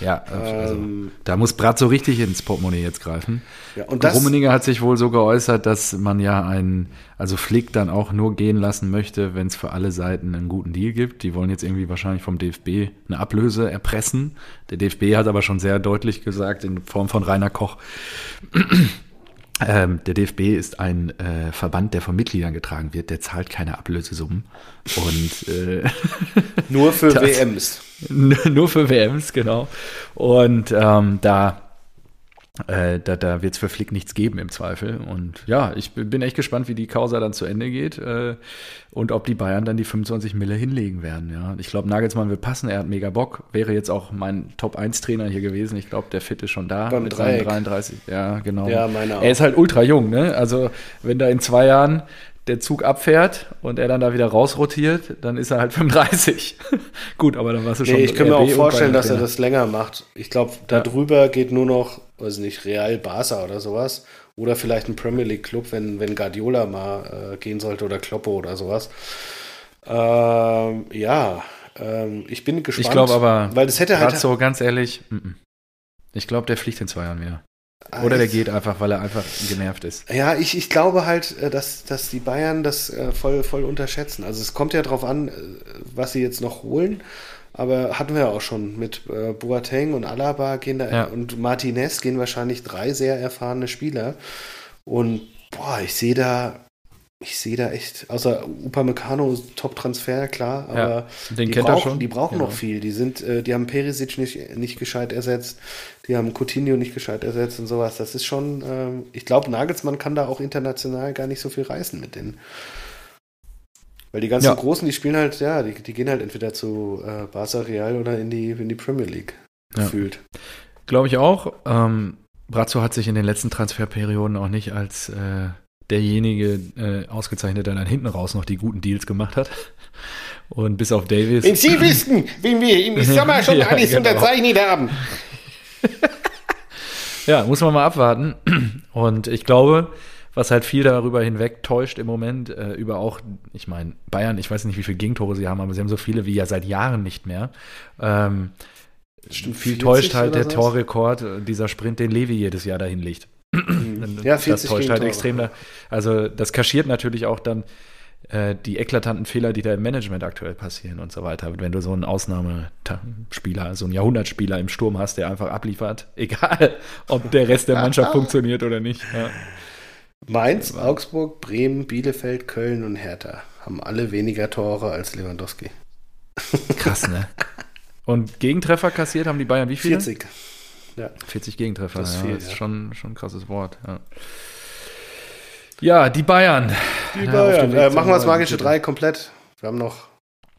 Ja, also, ähm, da muss Brat so richtig ins Portemonnaie jetzt greifen. Ja, und das, Rummeninger hat sich wohl so geäußert, dass man ja einen, also Flick dann auch nur gehen lassen möchte, wenn es für alle Seiten einen guten Deal gibt. Die wollen jetzt irgendwie wahrscheinlich vom DFB eine Ablöse erpressen. Der DFB hat aber schon sehr deutlich gesagt, in Form von Rainer Koch, ähm, der DFB ist ein äh, Verband, der von Mitgliedern getragen wird, der zahlt keine Ablösesummen. Und äh, nur für *laughs* das, WMs. *laughs* Nur für WMs, genau. Und ähm, da äh, da da wird es für Flick nichts geben im Zweifel. Und ja, ich bin echt gespannt, wie die Causa dann zu Ende geht äh, und ob die Bayern dann die 25 Mille hinlegen werden. Ja. Ich glaube, Nagelsmann wird passen, er hat mega Bock. Wäre jetzt auch mein Top-1-Trainer hier gewesen. Ich glaube, der Fit ist schon da Beim mit Dreieck. seinen 33. Ja, genau. Ja, meine auch. Er ist halt ultra jung, ne? Also, wenn da in zwei Jahren der Zug abfährt und er dann da wieder rausrotiert, dann ist er halt *laughs* 35. Gut, aber dann warst du schon. Nee, ich kann mir auch vorstellen, dass er das länger macht. Ich glaube, darüber ja. geht nur noch, weiß nicht, Real Barca oder sowas. Oder vielleicht ein Premier League Club, wenn, wenn Guardiola mal äh, gehen sollte oder Kloppo oder sowas. Ähm, ja, ähm, ich bin gespannt. Ich glaube aber, weil das hätte halt so ganz ehrlich, m -m. ich glaube, der fliegt in zwei Jahren wieder. Oder der geht einfach, weil er einfach genervt ist. Ja, ich, ich glaube halt, äh, dass, dass die Bayern das äh, voll, voll unterschätzen. Also es kommt ja darauf an, äh, was sie jetzt noch holen. Aber hatten wir ja auch schon mit Boateng und Alaba gehen da ja. und Martinez gehen wahrscheinlich drei sehr erfahrene Spieler. Und boah, ich sehe da ich sehe da echt, außer Upamecano, Top-Transfer, klar, aber ja, die, brauchen, die brauchen ja. noch viel. Die sind, die haben Perisic nicht, nicht gescheit ersetzt, die haben Coutinho nicht gescheit ersetzt und sowas. Das ist schon, äh, ich glaube, Nagelsmann kann da auch international gar nicht so viel reißen mit denen. Weil die ganzen ja. Großen, die spielen halt, ja, die, die gehen halt entweder zu äh, Barca Real oder in die, in die Premier League gefühlt. Glaube ich auch. Ähm, Brazzo hat sich in den letzten Transferperioden auch nicht als äh, derjenige äh, ausgezeichnet, der dann hinten raus noch die guten Deals gemacht hat. Und bis auf Davis. Wenn Sie wüssten, wenn wir im *laughs* Sommer schon ja, alles genau. unterzeichnet haben. *laughs* ja, muss man mal abwarten. Und ich glaube, was halt viel darüber hinweg täuscht im Moment, äh, über auch, ich meine, Bayern, ich weiß nicht, wie viele Gegentore sie haben, aber sie haben so viele wie ja seit Jahren nicht mehr. Ähm, Stimmt, viel täuscht halt der Torrekord, äh, dieser Sprint, den Levi jedes Jahr dahin legt. Mhm. *clears throat* ja, 40 das täuscht halt extrem. Da. Also das kaschiert natürlich auch dann die eklatanten Fehler, die da im Management aktuell passieren und so weiter. Wenn du so einen Ausnahmespieler, so einen Jahrhundertspieler im Sturm hast, der einfach abliefert, *laughs* egal ob der Rest der Mannschaft funktioniert oder nicht. Ja. Mainz, Augsburg, Bremen, Bielefeld, Köln und Hertha haben alle weniger Tore als Lewandowski. *laughs* Krass, ne? Und Gegentreffer kassiert haben die Bayern wie viele? 40. Ja. 40 Gegentreffer, das ja, viel, ist ja. Schon, schon ein krasses Wort. Ja, ja die Bayern. Die Bayern. Äh, machen wir das magische 3 komplett. Wir haben noch.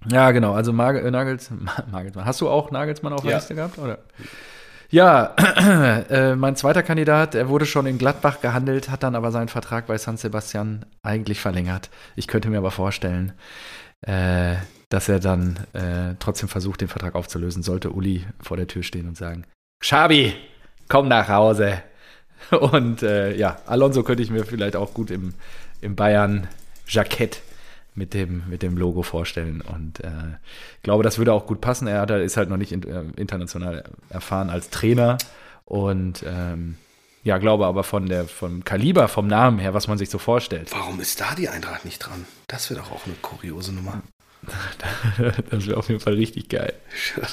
Ja, genau. Also Mag äh, Nagels, *laughs* Nagelsmann. Hast du auch Nagelsmann auf der ja. Liste gehabt? Oder? Ja, *clears throat* äh, mein zweiter Kandidat, er wurde schon in Gladbach gehandelt, hat dann aber seinen Vertrag bei San Sebastian eigentlich verlängert. Ich könnte mir aber vorstellen, äh, dass er dann äh, trotzdem versucht, den Vertrag aufzulösen, sollte Uli vor der Tür stehen und sagen, Schabi, komm nach Hause. *laughs* Und äh, ja, Alonso könnte ich mir vielleicht auch gut im, im Bayern-Jackett mit dem, mit dem Logo vorstellen. Und äh, ich glaube, das würde auch gut passen. Er hat, ist halt noch nicht in, äh, international erfahren als Trainer. Und ähm, ja, glaube aber von der, vom Kaliber, vom Namen her, was man sich so vorstellt. Warum ist da die Eintracht nicht dran? Das wäre doch auch eine kuriose Nummer. *laughs* Das wäre auf jeden Fall richtig geil.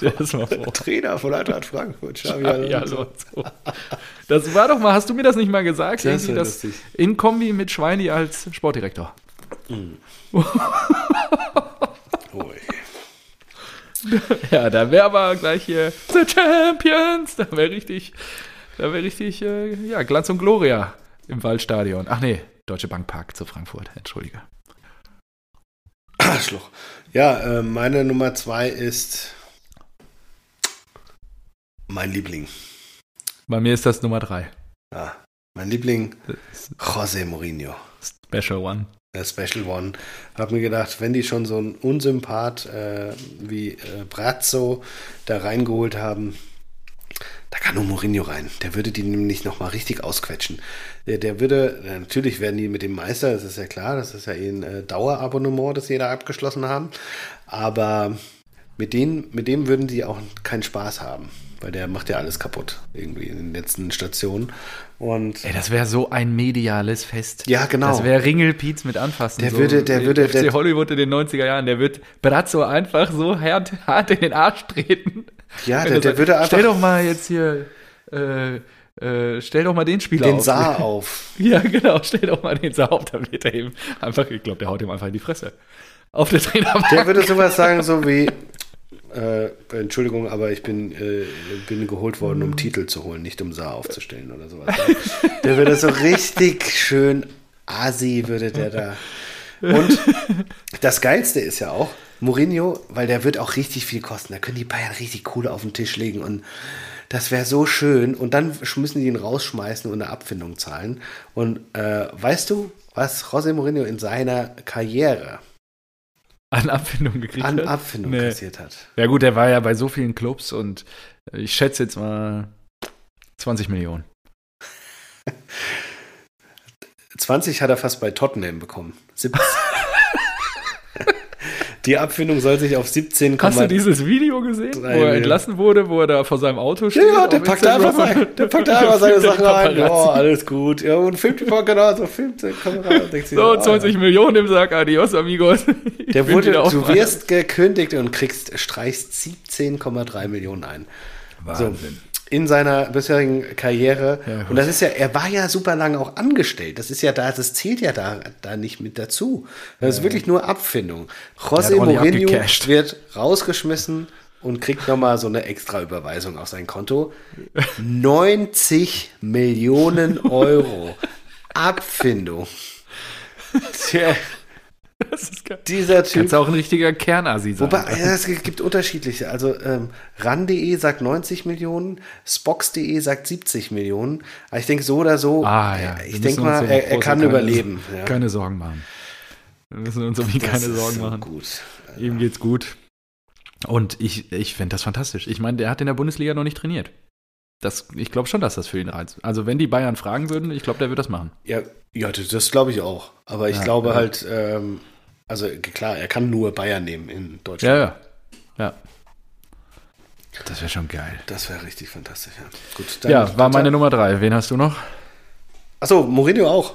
Das mal vor. Trainer von Eintracht Frankfurt, Xavi Alonso. Das war doch mal, hast du mir das nicht mal gesagt? Das das in Kombi mit Schweini als Sportdirektor. Mm. *laughs* ja, da wäre aber gleich hier The Champions. Da wäre richtig, da wäre richtig, äh, ja, Glanz und Gloria im Waldstadion. Ach nee, Deutsche Bank Park zu Frankfurt. Entschuldige. Arschloch. Ja, äh, meine Nummer zwei ist mein Liebling. Bei mir ist das Nummer drei. Ja, mein Liebling, José Mourinho. Special One. Der Special One. Hab mir gedacht, wenn die schon so einen Unsympath äh, wie äh, Brazzo da reingeholt haben, da kann nur Mourinho rein. Der würde die nämlich nochmal richtig ausquetschen. Der, der würde, natürlich werden die mit dem Meister, das ist ja klar, das ist ja eh ein äh, Dauerabonnement, das sie da abgeschlossen haben. Aber mit, denen, mit dem würden die auch keinen Spaß haben weil der macht ja alles kaputt irgendwie in den letzten Stationen. Und Ey, das wäre so ein mediales Fest. Ja, genau. Das wäre Ringelpiez mit anfassen. Der so würde, der würde, FC der, Hollywood in den 90er Jahren, der wird Brazzo einfach so hart, hart in den Arsch treten. Ja, der, der würde einfach. Stell doch mal jetzt hier, äh, äh, stell doch mal den Spieler den auf. Den Saar *laughs* auf. Ja, genau, stell doch mal den Saar auf, dann wird er ihm einfach, ich glaube, der haut ihm einfach in die Fresse. Auf der Trainerbank. Der würde sowas sagen, so wie, äh, Entschuldigung, aber ich bin, äh, bin geholt worden, um Titel zu holen, nicht um Saar aufzustellen oder sowas. der würde so richtig schön asi, würde der da. Und das Geilste ist ja auch, Mourinho, weil der wird auch richtig viel kosten. Da können die Bayern richtig cool auf den Tisch legen und das wäre so schön. Und dann müssen die ihn rausschmeißen und eine Abfindung zahlen. Und äh, weißt du, was José Mourinho in seiner Karriere an Abfindung gekriegt an hat? An Abfindung nee. kassiert hat. Ja gut, er war ja bei so vielen Clubs und ich schätze jetzt mal 20 Millionen. *laughs* 20 hat er fast bei Tottenham bekommen. 17. *laughs* Die Abfindung soll sich auf 17, Hast du dieses Video gesehen, wo er entlassen wurde, wo er da vor seinem Auto steht? Ja, der packt, einfach sein, der packt einfach seine *laughs* Sachen rein. Ja, oh, alles gut. Ja, und filmt die genau so, filmt die Kamera. so, 20 oh, ja. Millionen im Sack, adios, amigos. Ich der wurde, du wirst gekündigt und kriegst, streichst 17,3 Millionen ein. Wahnsinn. So in seiner bisherigen Karriere. Ja, und das ist ja, er war ja super lange auch angestellt. Das ist ja da, das zählt ja da, da nicht mit dazu. Das ist wirklich nur Abfindung. José Mourinho wird rausgeschmissen und kriegt nochmal so eine extra Überweisung auf sein Konto. *laughs* 90 Millionen Euro Abfindung. *laughs* Tja. *laughs* Das ist geil. Dieser Typ. Kannst auch ein richtiger Kernasi sein. Wobei, ja, es gibt unterschiedliche. Also ähm, RAN.de sagt 90 Millionen, Spox.de sagt 70 Millionen. Aber ich denke so oder so, ah, ja. Äh, ich denke mal, er, er kann keine, überleben. Ja. Keine Sorgen machen. Wir müssen uns irgendwie keine Sorgen so machen. Gut. Ihm geht's gut. Und ich, ich finde das fantastisch. Ich meine, der hat in der Bundesliga noch nicht trainiert. Das, ich glaube schon, dass das für ihn reizt. Also wenn die Bayern fragen würden, ich glaube, der wird das machen. Ja, ja das glaube ich auch. Aber ich ja, glaube ja. halt, ähm, also klar, er kann nur Bayern nehmen in Deutschland. Ja, ja. ja. Das wäre schon geil. Das wäre richtig fantastisch, ja. Gut, ja, war meine Nummer drei. Wen hast du noch? Achso, Mourinho auch.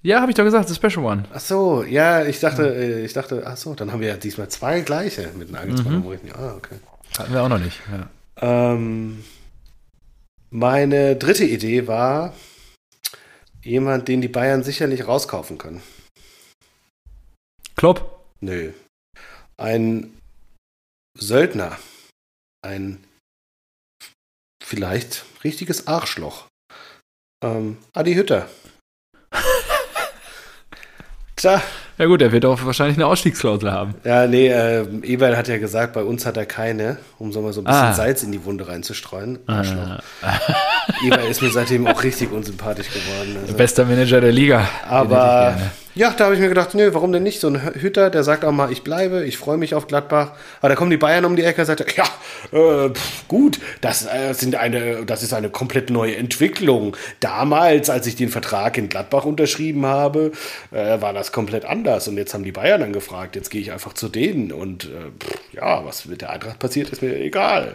Ja, habe ich doch gesagt, The Special One. Achso, ja, ich dachte, mhm. ich dachte, achso, dann haben wir ja diesmal zwei gleiche mit Nagelsmann mhm. und Mourinho. Ah, okay. Hatten wir auch noch nicht, ja. Ähm, meine dritte Idee war jemand, den die Bayern sicherlich rauskaufen können. Klopp? Nö. Ein Söldner. Ein vielleicht richtiges Arschloch. Ähm, Adi Hütter. *laughs* Tja. Ja gut, er wird auch wahrscheinlich eine Ausstiegsklausel haben. Ja, nee, äh, Eberl hat ja gesagt, bei uns hat er keine, um so mal so ein bisschen ah. Salz in die Wunde reinzustreuen. Ah. Eberl ist mir seitdem auch richtig unsympathisch geworden. Also. Bester Manager der Liga. Aber Ja, da habe ich mir gedacht, nö, warum denn nicht? So ein Hütter, der sagt auch mal, ich bleibe, ich freue mich auf Gladbach. Aber da kommen die Bayern um die Ecke und sagt, ja, äh, pf, gut, das, äh, sind eine, das ist eine komplett neue Entwicklung. Damals, als ich den Vertrag in Gladbach unterschrieben habe, äh, war das komplett anders. Und jetzt haben die Bayern dann gefragt, jetzt gehe ich einfach zu denen. Und äh, pf, ja, was mit der Eintracht passiert, ist mir egal.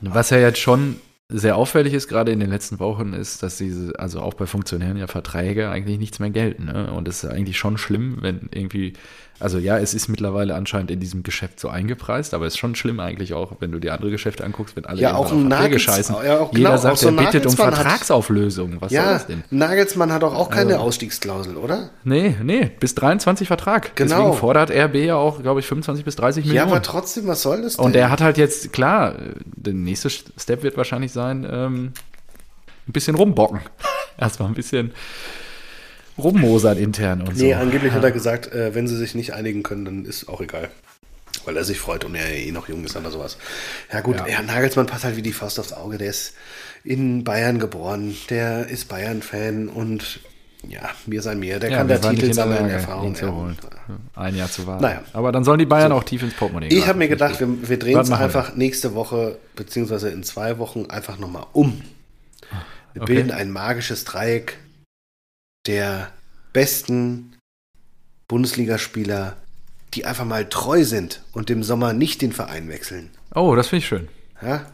Was ja jetzt schon sehr auffällig ist, gerade in den letzten Wochen, ist, dass diese, also auch bei Funktionären ja Verträge eigentlich nichts mehr gelten. Ne? Und es ist eigentlich schon schlimm, wenn irgendwie also ja, es ist mittlerweile anscheinend in diesem Geschäft so eingepreist, aber es ist schon schlimm eigentlich auch, wenn du die andere Geschäfte anguckst, wenn alle ja, auch ein Nagels, scheißen. Ja, auch Jeder genau, sagt, auch so er bittet um Vertragsauflösung. Was ja, soll das denn? Nagelsmann hat doch auch keine Also- Ausstiegsklausel, oder? Nee, nee, bis 23 Vertrag. Genau. Deswegen fordert RB ja auch, glaube ich, 25 bis 30 Ja, Millionen. aber trotzdem, was soll das denn? Und er hat halt jetzt, klar, der nächste Step wird wahrscheinlich sein, ähm, ein bisschen rumbocken. *laughs* Erstmal ein bisschen rummosern intern und Nee, so. angeblich hat er gesagt, äh, wenn sie sich nicht einigen können, dann ist auch egal. Weil er sich freut und er eh noch jung ist oder sowas. Ja gut, Ja. ja. Nagelsmann passt halt wie die Faust aufs Auge. Der ist in Bayern geboren, der ist Bayern-Fan und ja, mir sei mir. Der Ja, kann der Titel sammeln, Erfahrung. zu ja. holen. Ein Jahr zu warten. Naja. Aber dann sollen die Bayern auch tief ins Portemonnaie Ich habe mir gedacht, wir, wir drehen es machen wir? einfach nächste Woche, beziehungsweise in zwei Wochen, einfach nochmal um. Wir Okay. bilden ein magisches Dreieck der besten Bundesligaspieler, die einfach mal treu sind und im Sommer nicht den Verein wechseln. Oh, das finde ich schön. Ja?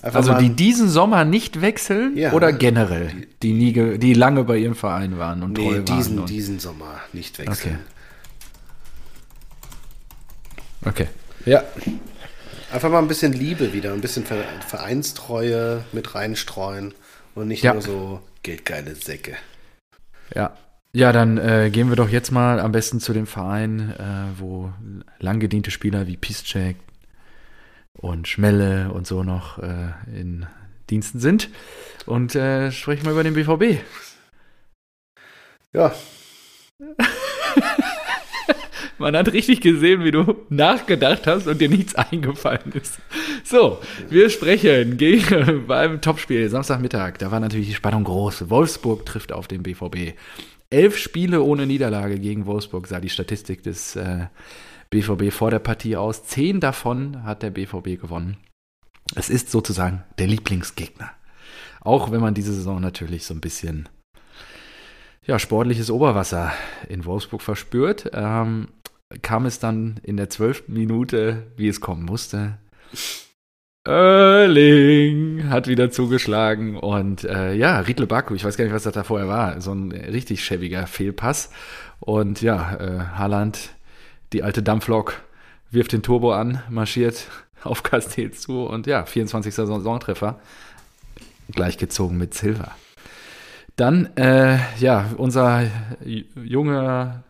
Einfach Also die diesen Sommer nicht wechseln Ja. oder generell, die nie, die lange bei ihrem Verein waren und treu nee, waren. diesen, und, diesen Sommer nicht wechseln. okay. Ja. Einfach mal ein bisschen Liebe wieder, ein bisschen Ver- Vereinstreue mit reinstreuen und nicht Ja. nur so geldgeile Säcke. Ja. Ja, dann äh, gehen wir doch jetzt mal am besten zu dem Verein, äh, wo lang gediente Spieler wie Piszczek und Schmelle und so noch äh, in Diensten sind und äh, sprechen wir über den BVB. Ja, *laughs* Man hat richtig gesehen, wie du nachgedacht hast und dir nichts eingefallen ist. So, wir sprechen gegen, *laughs* beim Topspiel Samstagmittag. Da war natürlich die Spannung groß. Wolfsburg trifft auf den BVB. Elf Spiele ohne Niederlage gegen Wolfsburg sah die Statistik des äh, BVB vor der Partie aus. Zehn davon hat der BVB gewonnen. Es ist sozusagen der Lieblingsgegner. Auch wenn man diese Saison natürlich so ein bisschen ja, sportliches Oberwasser in Wolfsburg verspürt, ähm, kam es dann in der zwölften Minute, wie es kommen musste. Erling hat wieder zugeschlagen und äh, ja, Riedle Baku, ich weiß gar nicht, was das da vorher war, so ein richtig schäbiger Fehlpass und ja, äh, Haaland, die alte Dampflok, wirft den Turbo an, marschiert *laughs* auf Castells zu und ja, 24. Saisontreffer, gleichgezogen mit Silva. Dann, äh, ja, unser junger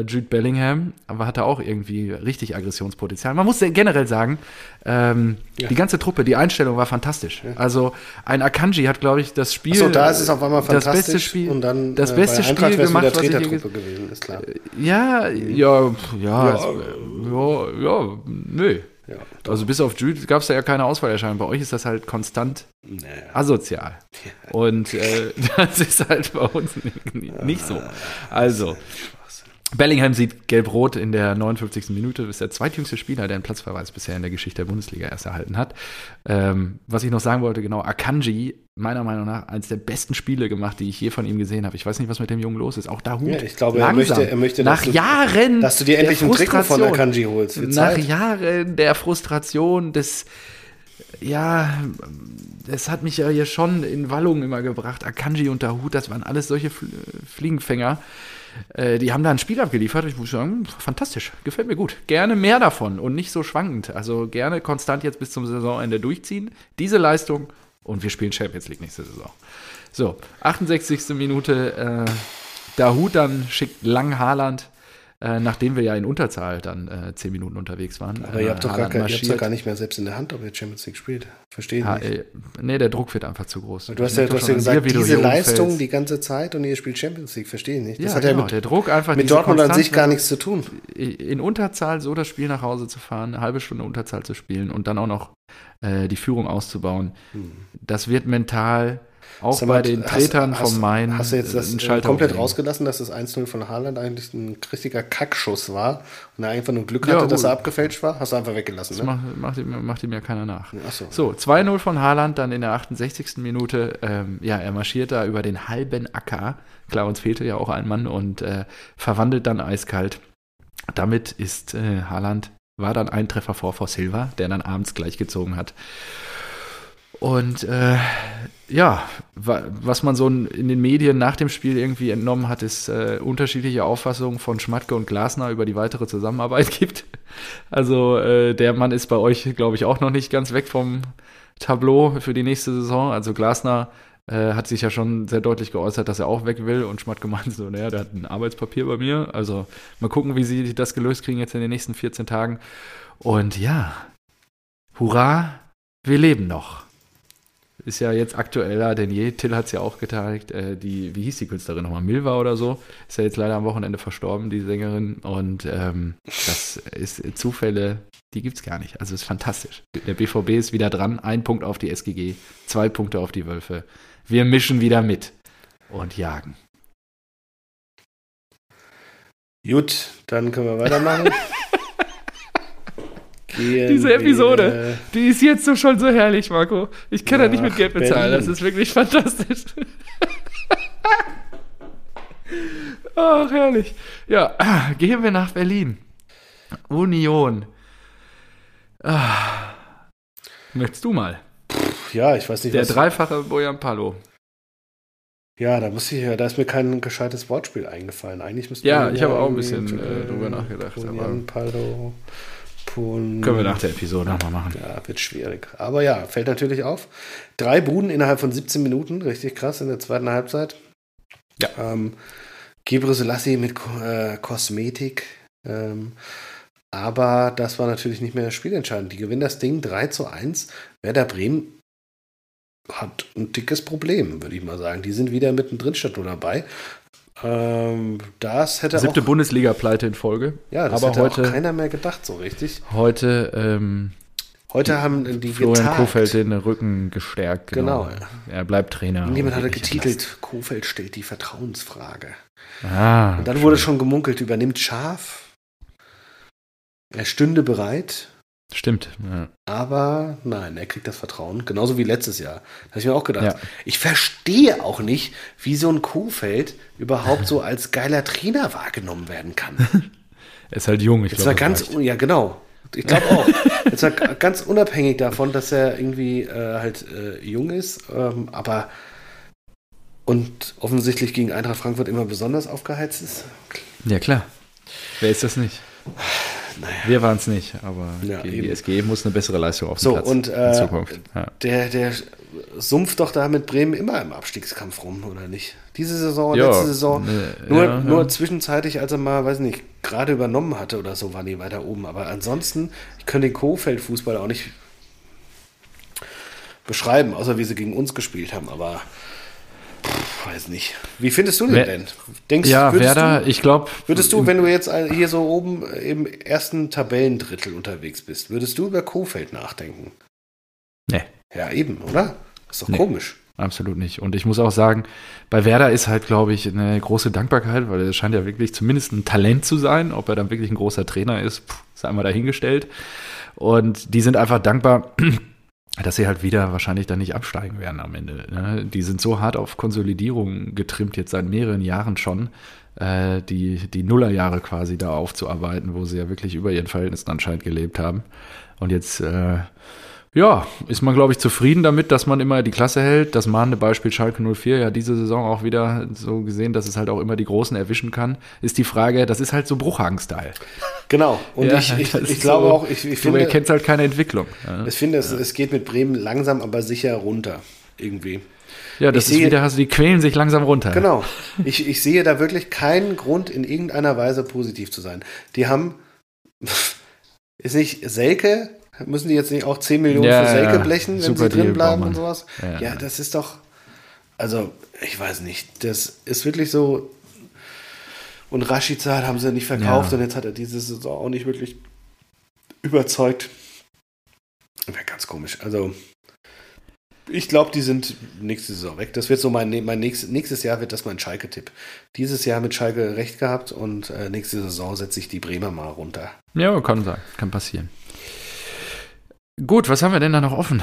Jude Bellingham, aber hatte auch irgendwie richtig Aggressionspotenzial. Man muss ja generell sagen, ähm, Ja. die ganze Truppe, die Einstellung war fantastisch. Also ein Akanji hat, glaube ich, das Spiel. Achso, da ist es auf einmal das fantastisch. beste Spiel, und dann das äh, beste Spiel gemacht, was ich Tretertruppe gewesen, ist klar. ja, ja, pf, ja, Ja, es, ja, ja, nö. Ja, Also bis auf Jude gab es da ja keine Auswahlerscheinung. Bei euch ist das halt konstant naja. asozial. Und äh, *laughs* das ist halt bei uns nicht, nicht so. Also, Bellingham sieht gelb-rot in der 59. Minute, ist der zweitjüngste Spieler, der einen Platzverweis bisher in der Geschichte der Bundesliga erst erhalten hat. Ähm, was ich noch sagen wollte, genau, Akanji, meiner Meinung nach, eines der besten Spiele gemacht, die ich je von ihm gesehen habe. Ich weiß nicht, was mit dem Jungen los ist. Auch da Hut. Ja, ich glaube, er möchte- er möchte, nach du- Jahren. Dass du dir endlich ein Trikot von. Akanji holst. Nach. Jahren der Frustration des, ja, das hat mich ja hier schon in Wallung immer gebracht. Akanji und Dahut, das waren alles solche Fl Fliegenfänger. Äh, die haben da ein Spiel abgeliefert. Ich muss sagen, fantastisch. Gefällt mir gut. Gerne mehr davon und nicht so schwankend. Also gerne konstant jetzt bis zum Saisonende durchziehen. Diese Leistung und wir spielen Champions League nächste Saison. So, 68. Minute. Äh, Dahut dann schickt lang Haaland, äh, nachdem wir ja in Unterzahl dann äh, 10 Minuten unterwegs waren. Aber äh, ihr habt doch gar, kein, ihr doch gar nicht mehr selbst in der Hand, ob ihr Champions League spielt. Verstehe ich Ha, nicht. äh, nee, der Druck wird einfach zu groß. Du hast ja, du hast ja gesagt, du diese Leistung umfällst. die ganze Zeit und ihr spielt Champions League. Verstehe ich nicht. Das ja, hat genau, ja mit, der Druck einfach mit Dortmund an sich gar nichts zu tun. in Unterzahl so das Spiel nach Hause zu fahren, eine halbe Stunde Unterzahl zu spielen und dann auch noch äh, die Führung auszubauen. Hm. Das wird mental auch bei den Tretern hast, vom Main. Hast du jetzt das äh, komplett rausgelassen, dass das 1-0 von Haaland eigentlich ein richtiger Kackschuss war und er einfach nur Glück hatte, ja, dass er abgefälscht war? Hast du einfach weggelassen, das ne? macht, macht, ihm, macht ihm ja keiner nach. So, so 2-0 von Haaland, dann in der 68. Minute. Ähm, ja, er marschiert da über den halben Acker. Klar, uns fehlte ja auch ein Mann und äh, verwandelt dann eiskalt. Damit ist äh, Haaland, war dann ein Treffer vor vor Silva, der dann abends gleich gezogen hat. Und äh, ja, was man so in den Medien nach dem Spiel irgendwie entnommen hat, ist äh, unterschiedliche Auffassungen von Schmatke und Glasner über die weitere Zusammenarbeit *laughs* gibt. Also äh, der Mann ist bei euch, glaube ich, auch noch nicht ganz weg vom Tableau für die nächste Saison. Also Glasner äh, hat sich ja schon sehr deutlich geäußert, dass er auch weg will und Schmatke meint so, naja, der hat ein Arbeitspapier bei mir. Also mal gucken, wie sie das gelöst kriegen jetzt in den nächsten 14 Tagen. Und ja, hurra, wir leben noch ist ja jetzt aktueller denn je. Till hat es ja auch geteilt. Äh, die, wie hieß die Künstlerin nochmal? Milva oder so. Ist ja jetzt leider am Wochenende verstorben, die Sängerin. Und ähm, das ist Zufälle, die gibt es gar nicht. Also ist fantastisch. Der BVB ist wieder dran. Ein Punkt auf die SGG, zwei Punkte auf die Wölfe. Wir mischen wieder mit und jagen. Gut, dann können wir weitermachen. *laughs* Gehen Diese Episode, wir. die ist jetzt so schon so herrlich, Marco. Ich kann ja nicht mit Geld bezahlen. Berlin. Das ist wirklich fantastisch. *laughs* Ach, herrlich. Ja, *clears throat* gehen wir nach Berlin. Union. Ah. Möchtest du mal? Ja, ich weiß nicht, Der was dreifache Bojan Palo. Ja, da muss ich da ist mir kein gescheites Wortspiel eingefallen. Eigentlich müsste Ja, ich habe auch ein bisschen äh, drüber nachgedacht. Bojan Palo. Polen. Können wir nach der Episode nochmal machen. Ja, wird schwierig. Aber ja, fällt natürlich auf. Drei Buden innerhalb von 17 Minuten, richtig krass in der zweiten Halbzeit. Ja. Ähm, Gebre Selassie mit äh, Kosmetik. Ähm, aber das war natürlich nicht mehr spielentscheidend. Die gewinnen das Ding 3 zu 1. Werder Bremen hat ein dickes Problem, würde ich mal sagen. Die sind wieder mittendrin statt nur dabei. Ähm, das hätte Siebte Bundesliga-Pleite in Folge. Ja, das aber hätte heute, auch keiner mehr gedacht, so richtig. Heute, ähm, heute haben die Florian getagt. Kofeld den Rücken gestärkt. Genau. genau. Er bleibt Trainer. Niemand hatte getitelt, Kofeld stellt die Vertrauensfrage. Ah, Und dann schön. wurde schon gemunkelt, übernimmt Schaf. Er stünde bereit. Stimmt. Ja. Aber nein, er kriegt das Vertrauen. Genauso wie letztes Jahr. Da habe ich mir auch gedacht. Ja. Ich verstehe auch nicht, wie so ein Kuhfeld überhaupt so als geiler Trainer wahrgenommen werden kann. *laughs* er ist halt jung, ich glaube. war ganz, ja genau. Ich glaube auch. Jetzt war ganz unabhängig davon, dass er irgendwie äh, halt äh, jung ist, ähm, aber und offensichtlich gegen Eintracht Frankfurt immer besonders aufgeheizt ist. Ja, klar. Wer ist das nicht? Naja. Wir waren es nicht, aber ja, die SG muss eine bessere Leistung auf den so, Platz und, äh, in Zukunft. Ja. Der, der sumpft doch da mit Bremen immer im Abstiegskampf rum, oder nicht? Diese Saison, ja, letzte Saison, ne, nur, ja, nur zwischenzeitlich, als er mal, weiß nicht, gerade übernommen hatte oder so, waren die weiter oben. Aber ansonsten, ich könnte den Kofeld-Fußball auch nicht beschreiben, außer wie sie gegen uns gespielt haben, aber weiß nicht. Wie findest du den Wer, denn? Denkst, ja, Werder, du, ich glaube. Würdest du, wenn du jetzt hier so oben im ersten Tabellendrittel unterwegs bist, würdest du über Kofeld nachdenken? Nee. Ja, eben, oder? ist doch nee, komisch. Absolut nicht. Und ich muss auch sagen, bei Werder ist halt, glaube ich, eine große Dankbarkeit, weil er scheint ja wirklich zumindest ein Talent zu sein. Ob er dann wirklich ein großer Trainer ist, pff, ist einmal dahingestellt. Und die sind einfach dankbar dass sie halt wieder wahrscheinlich dann nicht absteigen werden am Ende. Ne? Die sind so hart auf Konsolidierung getrimmt, jetzt seit mehreren Jahren schon, äh, die, die Nullerjahre quasi da aufzuarbeiten, wo sie ja wirklich über ihren Verhältnissen anscheinend gelebt haben. Und jetzt äh, ja, ist man, glaube ich, zufrieden damit, dass man immer die Klasse hält. Das mahnende Beispiel Schalke 04 ja diese Saison auch wieder so gesehen, dass es halt auch immer die Großen erwischen kann, ist die Frage, das ist halt so Bruchhagen-Style. Genau. Und ja, ich, ich, ich glaube so, auch, ich, ich finde. Du erkennst halt keine Entwicklung. Ja. Ich finde, es, ja. es geht mit Bremen langsam, aber sicher runter. Irgendwie. Ja, das ich ist sehe, wieder, also die quälen sich langsam runter. Genau. Ich, ich sehe da wirklich keinen Grund, in irgendeiner Weise positiv zu sein. Die haben, *laughs* ist nicht Selke Müssen die jetzt nicht auch 10 Millionen ja, für Selke blechen, wenn sie drin bleiben und sowas? Ja, ja, das ist doch. Also, ich weiß nicht. Das ist wirklich so. Und Rashica haben sie nicht verkauft ja. und jetzt hat er diese Saison auch nicht wirklich überzeugt. Wäre ganz komisch. Also, Ich glaube, die sind nächste Saison weg. Das wird so mein, mein nächstes, nächstes Jahr wird das mein Schalke-Tipp. Dieses Jahr mit Schalke recht gehabt und äh, nächste Saison setze ich die Bremer mal runter. Ja, kann sein. Kann passieren. Gut, was haben wir denn da noch offen?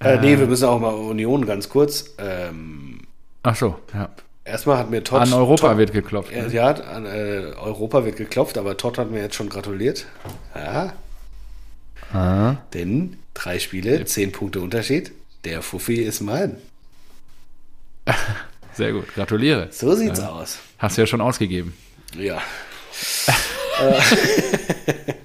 Äh, nee, wir müssen auch mal Union ganz kurz. Ähm, Ach so, ja. Erstmal hat mir Todd. An Europa Todd, wird geklopft. Ne? Ja, an äh, Europa wird geklopft, aber Todd hat mir jetzt schon gratuliert. Ja. Ah. Denn drei Spiele, zehn Punkte Unterschied. Der Fuffi ist mein. *laughs* Sehr gut, gratuliere. So sieht's ja. aus. Hast du ja schon ausgegeben. Ja. *laughs* *laughs*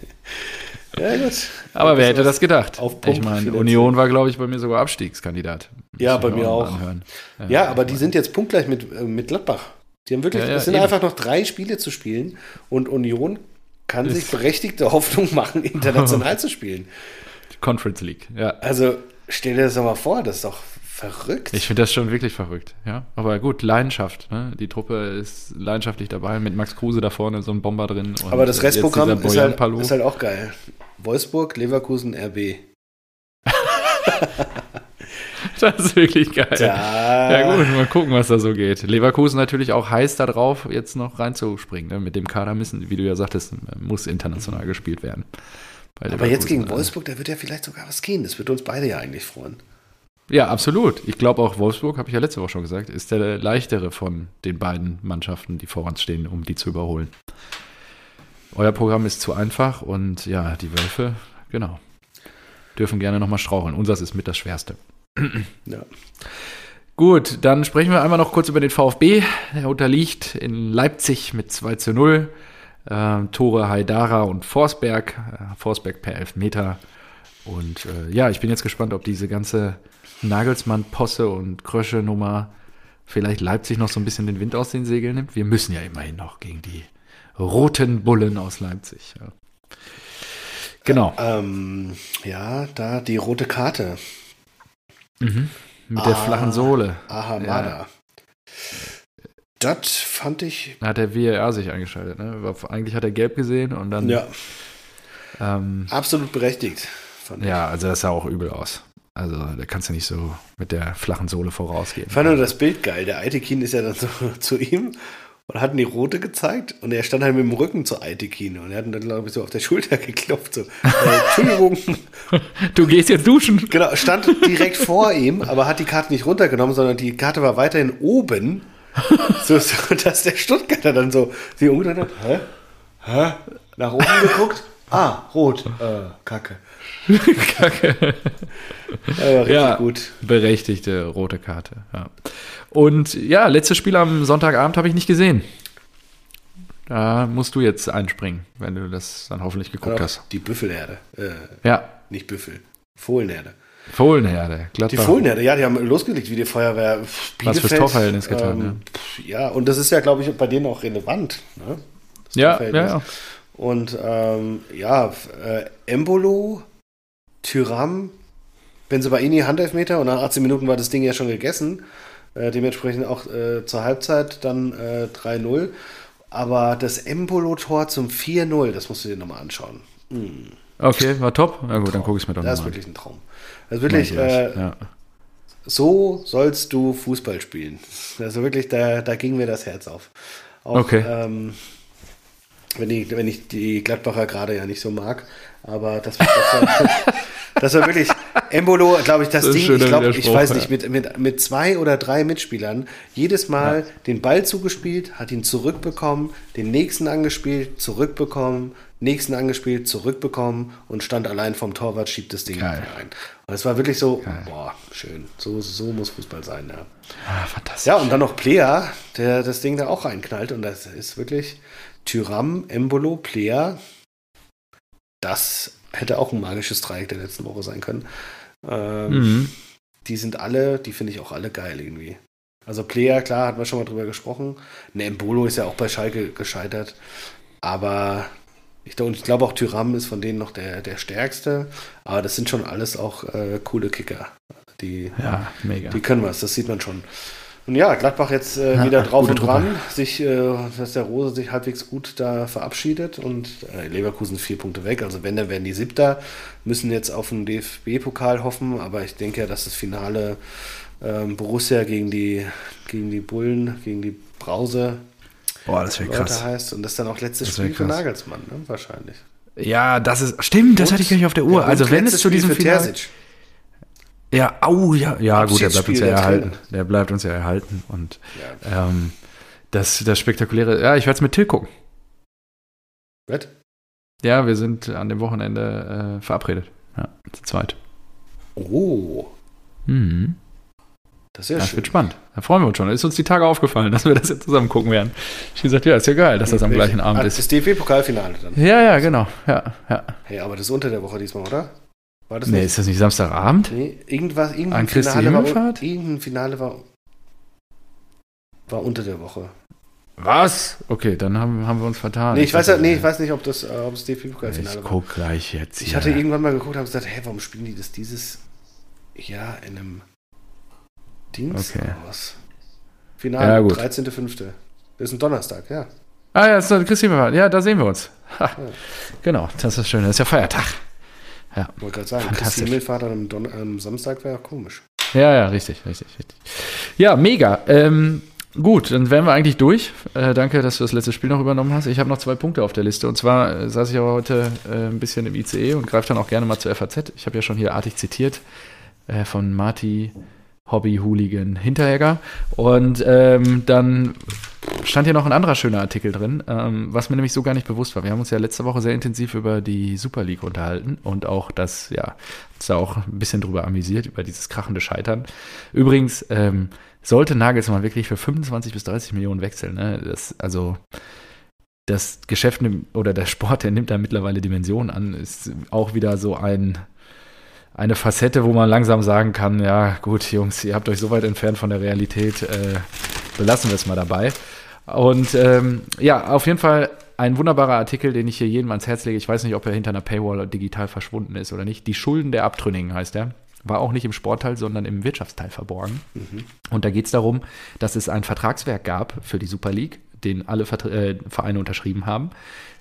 Ja, gut. Aber wer hätte das gedacht? ich meine, Union war, glaube ich, bei mir sogar Abstiegskandidat. Ja, bei mir auch. Ja, ja, aber die sind jetzt punktgleich mit, äh, mit Gladbach. Die haben wirklich, ja, ja, es sind eben. einfach noch drei Spiele zu spielen und Union kann sich berechtigte Hoffnung machen, *laughs* international zu spielen. Conference League, ja. Also stell dir das doch mal vor, das ist doch verrückt. Ich finde das schon wirklich verrückt, ja. Aber gut, Leidenschaft. Ne? Die Truppe ist leidenschaftlich dabei, mit Max Kruse da vorne, so ein Bomber drin. Aber das Restprogramm ist halt, ist halt auch geil. Wolfsburg, Leverkusen, RB. *laughs* das ist wirklich geil. Ja. ja. gut, mal gucken, was da so geht. Leverkusen natürlich auch heiß darauf, jetzt noch reinzuspringen. Ne? Mit dem Kader müssen, wie du ja sagtest, muss international gespielt werden. Aber jetzt gegen also. Wolfsburg, da wird ja vielleicht sogar was gehen. Das würde uns beide ja eigentlich freuen. Ja, absolut. Ich glaube auch Wolfsburg, habe ich ja letzte Woche schon gesagt, ist der leichtere von den beiden Mannschaften, die vor uns stehen, um die zu überholen. Euer Programm ist zu einfach und ja, die Wölfe, genau, dürfen gerne nochmal straucheln. Unseres ist mit das Schwerste. ja. Gut, dann sprechen wir einmal noch kurz über den VfB. Er unterliegt in Leipzig mit 2 zu 0. Äh, Tore Haidara und Forsberg. Äh, Forsberg per Elfmeter. Und äh, ja, ich bin jetzt gespannt, ob diese ganze Nagelsmann-Posse und Krösche-Nummer vielleicht Leipzig noch so ein bisschen den Wind aus den Segeln nimmt. Wir müssen ja immerhin noch gegen die roten Bullen aus Leipzig. Ja. Genau. Ähm, ja, da die rote Karte. Mhm. Mit ah, der flachen Sohle. Aha, Ja. Das fand ich. Da hat der WR sich eingeschaltet. Ne? Eigentlich hat er gelb gesehen und dann. Ja. Ähm, Absolut berechtigt. ja, also das sah auch übel aus. Also da kannst du nicht so mit der flachen Sohle vorausgehen. Ich fand nur das Bild geil. Der Aitekin ist ja dann so *laughs* zu ihm und hat die rote gezeigt und er stand halt mit dem Rücken zur Aitekin und er hat ihn dann, glaube ich, so auf der Schulter *laughs* geklopft. So, äh, Entschuldigung. *laughs* Du gehst jetzt duschen. Genau, stand direkt vor ihm, aber hat die Karte nicht runtergenommen, sondern die Karte war weiterhin oben. So, so dass der Stuttgarter dann so sie umgedreht hat. Hä? Hä? Nach oben geguckt. Ah, rot. Äh, Kacke. *laughs* Kacke. Ja, gut. Berechtigte rote Karte. Ja. Und ja, letztes Spiel am Sonntagabend habe ich nicht gesehen. Da musst du jetzt einspringen, wenn du das dann hoffentlich geguckt ja, hast. Die Büffelherde. Äh, ja. Nicht Büffel. Fohlenherde. Fohlenherde, Gladbach. Die Fohlenherde, ja, die haben losgelegt wie die Feuerwehr. Bielefeld, Was fürs Torverhältnis getan, ähm, ja. Ja, und das ist ja, glaube ich, bei denen auch relevant. Ne? Ja, ja, ja. Und ähm, ja, äh, Embolo, Tyram, Benzebaini, Handelfmeter und nach 18 Minuten war das Ding ja schon gegessen. Äh, dementsprechend auch äh, zur Halbzeit dann äh, 3-0. Aber das Embolo-Tor zum 4-0, das musst du dir nochmal anschauen. Hm. Okay, war top. Na gut, dann gucke ich es mir doch mal an. Das ist wirklich ein Traum. Das ist wirklich, äh, ja. so sollst du Fußball spielen. *laughs* Also wirklich, da, da ging mir das Herz auf. Auch, okay. Ähm, wenn, ich, wenn ich die Gladbacher gerade ja nicht so mag, aber das, das, war, *laughs* das war wirklich, Embolo, glaube ich, das, das Ding, ich glaube, ich weiß nicht, mit, mit, mit zwei oder drei Mitspielern jedes Mal ja. den Ball zugespielt, hat ihn zurückbekommen, den nächsten angespielt, zurückbekommen, nächsten angespielt, zurückbekommen und stand allein vom Torwart, schiebt das Ding Geil. rein. Und es war wirklich so, Geil. boah, schön. So, so muss Fußball sein, ja. Ah, fantastisch. Ja, und dann noch Plea, der das Ding da auch reinknallt und das ist wirklich Tyram, Embolo, Plea. Das hätte auch ein magisches Dreieck der letzten Woche sein können. Ähm, mhm. Die sind alle, die finde ich auch alle geil irgendwie. Also Player, klar, hatten wir schon mal drüber gesprochen. Ne, Embolo ist ja auch bei Schalke gescheitert. Aber ich, ich glaube auch Tyram ist von denen noch der, der stärkste. Aber das sind schon alles auch äh, coole Kicker. Die, ja, mega. Die können was, das sieht man schon. Und ja, Gladbach jetzt äh, ja, wieder drauf und dran, sich, äh, dass der Rose sich halbwegs gut da verabschiedet und äh, Leverkusen vier Punkte weg. Also wenn, dann werden die Siebter, müssen jetzt auf den DFB-Pokal hoffen, aber ich denke ja, dass das Finale ähm, Borussia gegen die, gegen die Bullen, gegen die Brause Boah, das wäre krass. heißt und das dann auch letztes Spiel krass. für Nagelsmann, ne? wahrscheinlich. Ja, das ist, stimmt, das und, hatte ich gar nicht auf der Uhr. also wenn es zu diesem Finale... Terzic. Ja, au, ja, ja gut, der bleibt uns ja erhalten. Der bleibt uns ja erhalten. Und ja. ähm, das, das Spektakuläre, ja, ich werde es mit Till gucken. Was? Ja, wir sind an dem Wochenende äh, verabredet. Ja, zu zweit. Oh. Mhm. Das, ist ja das wird spannend. Da freuen wir uns schon. Da ist uns die Tage aufgefallen, *laughs* dass wir das jetzt zusammen gucken werden. Ich gesagt, ja, ist ja geil, dass das am gleichen Abend ah, ist. Das DFB-Pokalfinale dann. Ja, ja, genau. Ja, ja. Hey, aber das ist unter der Woche diesmal, oder? War das nee, nicht? ist das nicht Samstagabend? Nee, irgendwas, irgendein An Finale war, irgendein Finale war, war unter der Woche. Was? Okay, dann haben, haben wir uns vertan. Nee, ich, weiß, ja, nee, ich weiß nicht, ob das, äh, ob das DFB-Pokalfinale war. Ich guck gleich jetzt. Ich hatte irgendwann mal geguckt und gesagt, hä, warum spielen die das dieses Jahr in einem Dienst okay. aus? Finale, ja, 13.05. Das ist ein Donnerstag, ja. Ah ja, das ist Christine, ja, da sehen wir uns. Ja. Genau, das ist schön, das ist ja Feiertag. Ja. Ich wollte gerade sagen, Christi Himmelfahrt am, Don am Samstag wäre komisch. Ja, ja, richtig, richtig, richtig. Ja, mega. Ähm, gut, dann wären wir eigentlich durch. Äh, danke, dass du das letzte Spiel noch übernommen hast. Ich habe noch zwei Punkte auf der Liste. Und zwar äh, saß ich aber heute äh, ein bisschen im ICE und greife dann auch gerne mal zur FAZ. Ich habe ja schon hier artig zitiert äh, von Marty Hobby-Hooligan Hinteregger. Und ähm, dann stand hier noch ein anderer schöner Artikel drin, ähm, was mir nämlich so gar nicht bewusst war. Wir haben uns ja letzte Woche sehr intensiv über die Super League unterhalten und auch das, ja, uns da auch ein bisschen drüber amüsiert, über dieses krachende Scheitern. Übrigens, ähm, sollte Nagelsmann wirklich für 25 bis 30 Millionen wechseln, ne? Das, also das Geschäft oder der Sport, der nimmt da mittlerweile Dimensionen an, ist auch wieder so ein eine Facette, wo man langsam sagen kann, ja gut, Jungs, ihr habt euch so weit entfernt von der Realität, äh, belassen wir es mal dabei. Und ähm, ja, auf jeden Fall ein wunderbarer Artikel, den ich hier jedem ans Herz lege. Ich weiß nicht, ob er hinter einer Paywall digital verschwunden ist oder nicht. Die Schulden der Abtrünnigen heißt er. War auch nicht im Sportteil, sondern im Wirtschaftsteil verborgen. Mhm. Und da geht es darum, dass es ein Vertragswerk gab für die Super League, den alle Vertra äh, Vereine unterschrieben haben.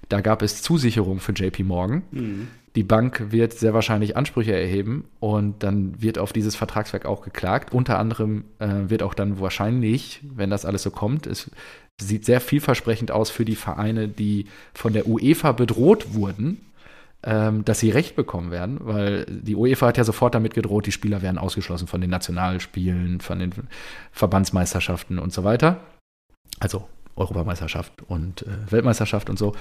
Da gab es Zusicherung für JP Morgan. Mhm. Die Bank wird sehr wahrscheinlich Ansprüche erheben und dann wird auf dieses Vertragswerk auch geklagt. Unter anderem äh, wird auch dann wahrscheinlich, wenn das alles so kommt, es sieht sehr vielversprechend aus für die Vereine, die von der UEFA bedroht wurden, ähm, dass sie Recht bekommen werden, weil die UEFA hat ja sofort damit gedroht, die Spieler werden ausgeschlossen von den Nationalspielen, von den Verbandsmeisterschaften und so weiter. Also Europameisterschaft und äh, Weltmeisterschaft und so.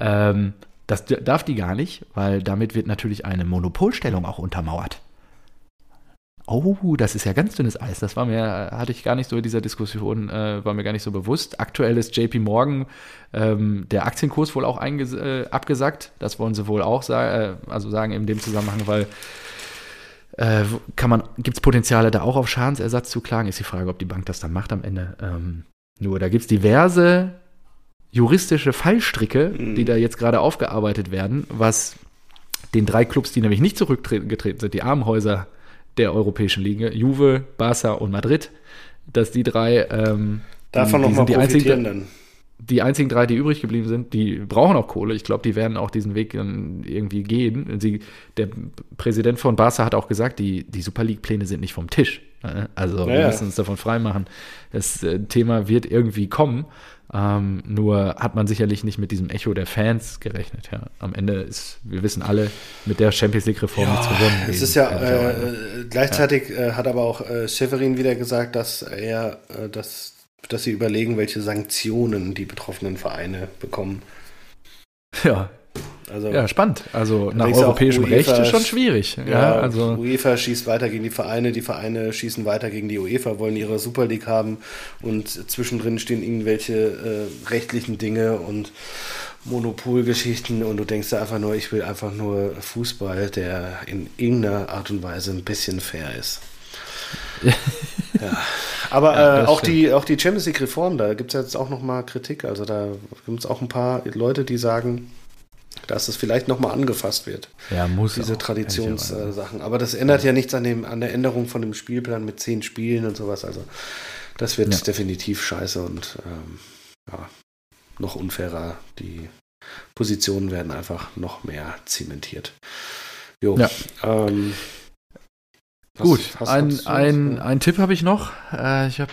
Ähm, das darf die gar nicht, weil damit wird natürlich eine Monopolstellung auch untermauert. Oh, das ist ja ganz dünnes Eis. Das war mir, hatte ich gar nicht so in dieser Diskussion, äh, war mir gar nicht so bewusst. Aktuell ist JP Morgan ähm, der Aktienkurs wohl auch äh, abgesagt. Das wollen sie wohl auch sagen, äh, also sagen in dem Zusammenhang, weil äh, kann gibt es Potenziale da auch auf Schadensersatz zu klagen? Ist die Frage, ob die Bank das dann macht am Ende. Ähm, nur da gibt es diverse juristische Fallstricke, mhm. die da jetzt gerade aufgearbeitet werden, was den drei Clubs, die nämlich nicht zurückgetreten sind, die Armenhäuser der europäischen Liga, Juve, Barca und Madrid, dass die drei ähm, davon nochmal profitieren einzigen. Die einzigen drei, die übrig geblieben sind, die brauchen auch Kohle. Ich glaube, die werden auch diesen Weg irgendwie gehen. Sie, der Präsident von Barca hat auch gesagt, die, die Super League-Pläne sind nicht vom Tisch. Ne? Also ja, wir müssen uns davon freimachen. Das äh, Thema wird irgendwie kommen. Ähm, nur hat man sicherlich nicht mit diesem Echo der Fans gerechnet. Ja. Am Ende ist, wir wissen alle, mit der Champions League-Reform ja, nichts gewonnen. Es ist ja, äh, gleichzeitig ja. Äh, hat aber auch äh, Severin wieder gesagt, dass er, äh, dass, dass sie überlegen, welche Sanktionen die betroffenen Vereine bekommen. Ja, also, ja, spannend. Also nach europäischem Recht ist schon schwierig. Ja, ja, also UEFA schießt weiter gegen die Vereine, die Vereine schießen weiter gegen die UEFA, wollen ihre Super League haben und zwischendrin stehen irgendwelche äh, rechtlichen Dinge und Monopolgeschichten und du denkst da einfach nur, ich will einfach nur Fußball, der in irgendeiner Art und Weise ein bisschen fair ist. ja. *laughs* Aber ja, äh, auch, die, auch die Champions League Reform, da gibt es jetzt auch nochmal Kritik. Also da gibt es auch ein paar Leute, die sagen, dass es vielleicht nochmal angefasst wird. Ja, muss. Diese Traditionssachen. Aber das ändert ja. ja nichts an, dem, an der Änderung von dem Spielplan mit zehn Spielen und sowas. Also Das wird ja. definitiv scheiße und ähm, ja, noch unfairer. Die Positionen werden einfach noch mehr zementiert. Jo. Ja. Ähm, Gut, hast, ein, ein, ein Tipp habe ich noch. Äh, ich habe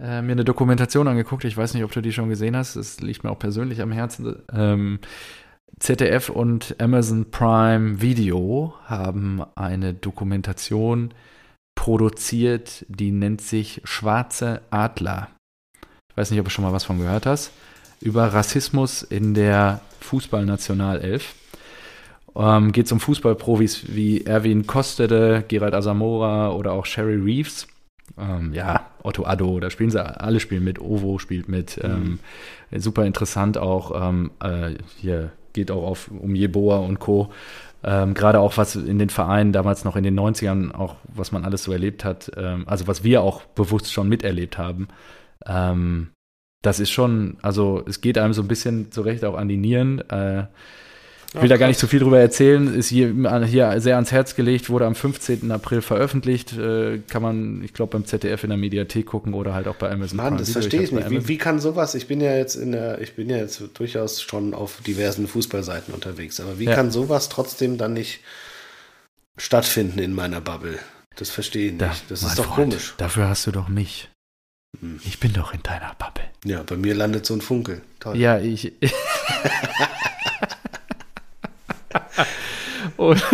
äh, mir eine Dokumentation angeguckt. Ich weiß nicht, ob du die schon gesehen hast. Das liegt mir auch persönlich am Herzen. Ähm, ZDF und Amazon Prime Video haben eine Dokumentation produziert, die nennt sich Schwarze Adler. Ich weiß nicht, ob du schon mal was von gehört hast. Über Rassismus in der Fußballnationalelf. Ähm, Geht es um Fußballprofis wie Erwin Kostede, Gerald Asamora oder auch Sherry Reeves. Ähm, ja, Otto Addo, da spielen sie, alle spielen mit, Ovo spielt mit. Mhm. Ähm, super interessant auch, ähm, äh, hier geht auch auf, um Jeboa und Co. Ähm, Gerade auch was in den Vereinen damals noch in den 90ern, auch was man alles so erlebt hat, ähm, also was wir auch bewusst schon miterlebt haben. Ähm, das ist schon, also es geht einem so ein bisschen zurecht auch an die Nieren. Äh, ich will da gar nicht zu so viel drüber erzählen. Ist hier, hier, sehr ans Herz gelegt, wurde am 15. April veröffentlicht. Äh, kann man, ich glaube, beim ZDF in der Mediathek gucken oder halt auch bei Amazon. Mann, das verstehe ich nicht. Wie, wie, kann sowas? Ich bin ja jetzt in der, ich bin ja jetzt durchaus schon auf diversen Fußballseiten unterwegs, aber wie ja. kann sowas trotzdem dann nicht stattfinden in meiner Bubble? Das verstehe ich nicht. Da, das ist doch Freund, komisch. Dafür hast du doch mich. Hm. Ich bin doch in deiner Bubble. Ja, bei mir landet so ein Funkel. Toll. Ja, ich. *laughs* und,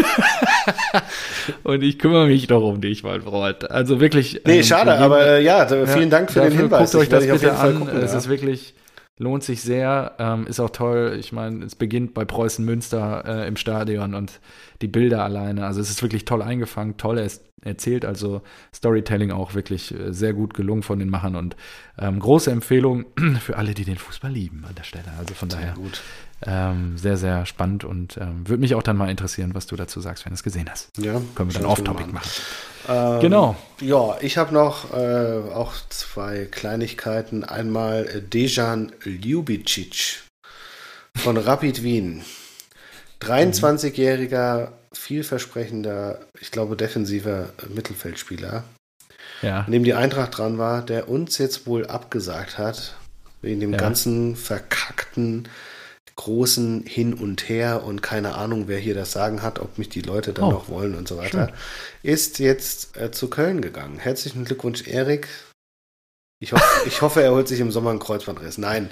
*laughs* und, ich kümmere mich doch um dich, mein Freund. Also wirklich. Nee, ähm, schade, aber äh, ja, vielen Dank für den Hinweis. Guckt euch das bitte an. Gucken, es ja. ist wirklich lohnt sich sehr, ähm, ist auch toll. Ich meine, es beginnt bei Preußen Münster äh, im Stadion und die Bilder alleine. Also es ist wirklich toll eingefangen, toll erzählt. Also Storytelling auch wirklich äh, sehr gut gelungen von den Machern und ähm, große Empfehlung *clears throat* für alle, die den Fußball lieben an der Stelle. Also von sehr daher gut. Ähm, sehr, sehr spannend und ähm, würde mich auch dann mal interessieren, was du dazu sagst, wenn du es gesehen hast. Ja. Können wir dann off-topic machen. Ähm, genau. Ja, ich habe noch äh, auch zwei Kleinigkeiten. Einmal äh, Dejan Ljubicic von Rapid Wien. 23-jähriger, vielversprechender, ich glaube, defensiver Mittelfeldspieler, ja. an dem die Eintracht dran war, der uns jetzt wohl abgesagt hat, wegen dem ja. ganzen verkackten großen Hin und Her und keine Ahnung, wer hier das Sagen hat, ob mich die Leute dann oh, noch wollen und so weiter, schön. ist jetzt äh, zu Köln gegangen. Herzlichen Glückwunsch, Erik. Ich, hoff, *laughs* ich hoffe, er holt sich im Sommer einen Kreuzbandriss. Nein.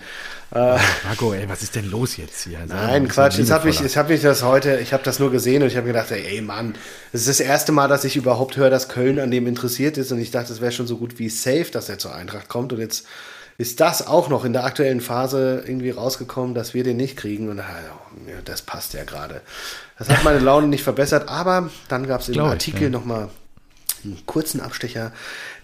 Äh, Marco, ey, was ist denn los jetzt hier? Sag nein, Quatsch. Jetzt habe ich, hab ich das heute, ich habe das nur gesehen und ich habe gedacht, ey, ey, Mann, das ist das erste Mal, dass ich überhaupt höre, dass Köln an dem interessiert ist und ich dachte, es wäre schon so gut wie safe, dass er zur Eintracht kommt und jetzt ist das auch noch in der aktuellen Phase irgendwie rausgekommen, dass wir den nicht kriegen. Und ja, das passt ja gerade. Das hat meine Laune nicht verbessert, aber dann gab es im Artikel ja. nochmal einen kurzen Abstecher,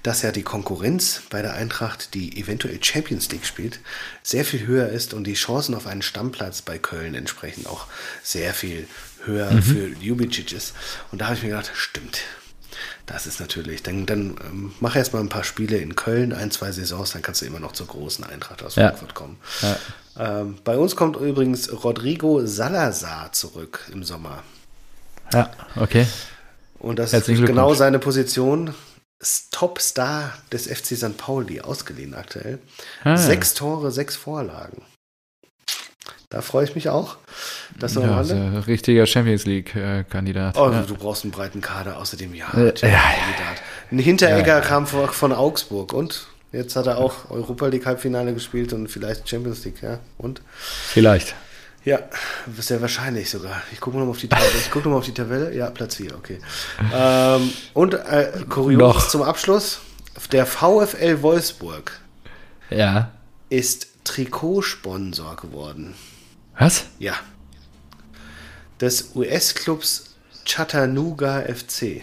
dass ja die Konkurrenz bei der Eintracht, die eventuell Champions League spielt, sehr viel höher ist und die Chancen auf einen Stammplatz bei Köln entsprechend auch sehr viel höher mhm. für Ljubicic ist. Und da habe ich mir gedacht, stimmt, das ist natürlich, dann, dann ähm, mach erst mal ein paar Spiele in Köln, ein, zwei Saisons, dann kannst du immer noch zur großen Eintracht aus Frankfurt ja. kommen. Ja. Ähm, bei uns kommt übrigens Rodrigo Salazar zurück im Sommer. Ja, okay. Und das ist genau seine Position. Topstar des FC St. Pauli, ausgeliehen aktuell. Ah, sechs Tore, sechs Vorlagen. Da freue ich mich auch. Das ja, also richtiger Champions League-Kandidat. oh, ja. du brauchst einen breiten Kader, außerdem ja. Äh, ja, ja Ein Hinteregger kam von Augsburg und jetzt hat er auch Europa League Halbfinale gespielt und vielleicht Champions League, ja. Und? Vielleicht. Ja, sehr wahrscheinlich sogar. Ich gucke nochmal auf die Tabelle. Ich gucke nochmal auf die Tabelle. Ja, Platz 4, okay. Ähm, und äh, kurios zum Abschluss: Der VfL Wolfsburg ja. ist Trikotsponsor geworden. Was? Ja. Des US-Clubs Chattanooga FC.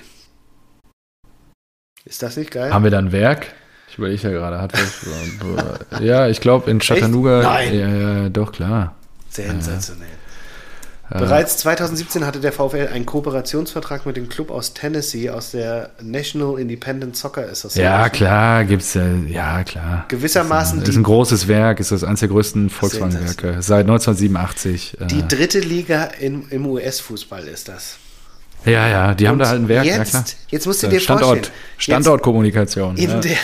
Ist das nicht geil? Haben wir da ein Werk? Ich überlege ja gerade. Hat was, *laughs* ja, ich glaube in Chattanooga. Echt? Nein. Ja, ja, doch, klar. Sensationell. Bereits 2017 hatte der VfL einen Kooperationsvertrag mit dem Club aus Tennessee aus der National Independent Soccer Association. Ja, klar, gibt's ja, ja klar. Gewissermaßen. Das ist ein, großes Werk, ist das eines der größten Volkswagenwerke seit 1987. Die äh. dritte Liga im, im US-Fußball ist das. Ja, ja, die Und haben da halt ein Werk. Jetzt, ja, jetzt musst du dir Standort, vorstellen. Standortkommunikation. In ja. der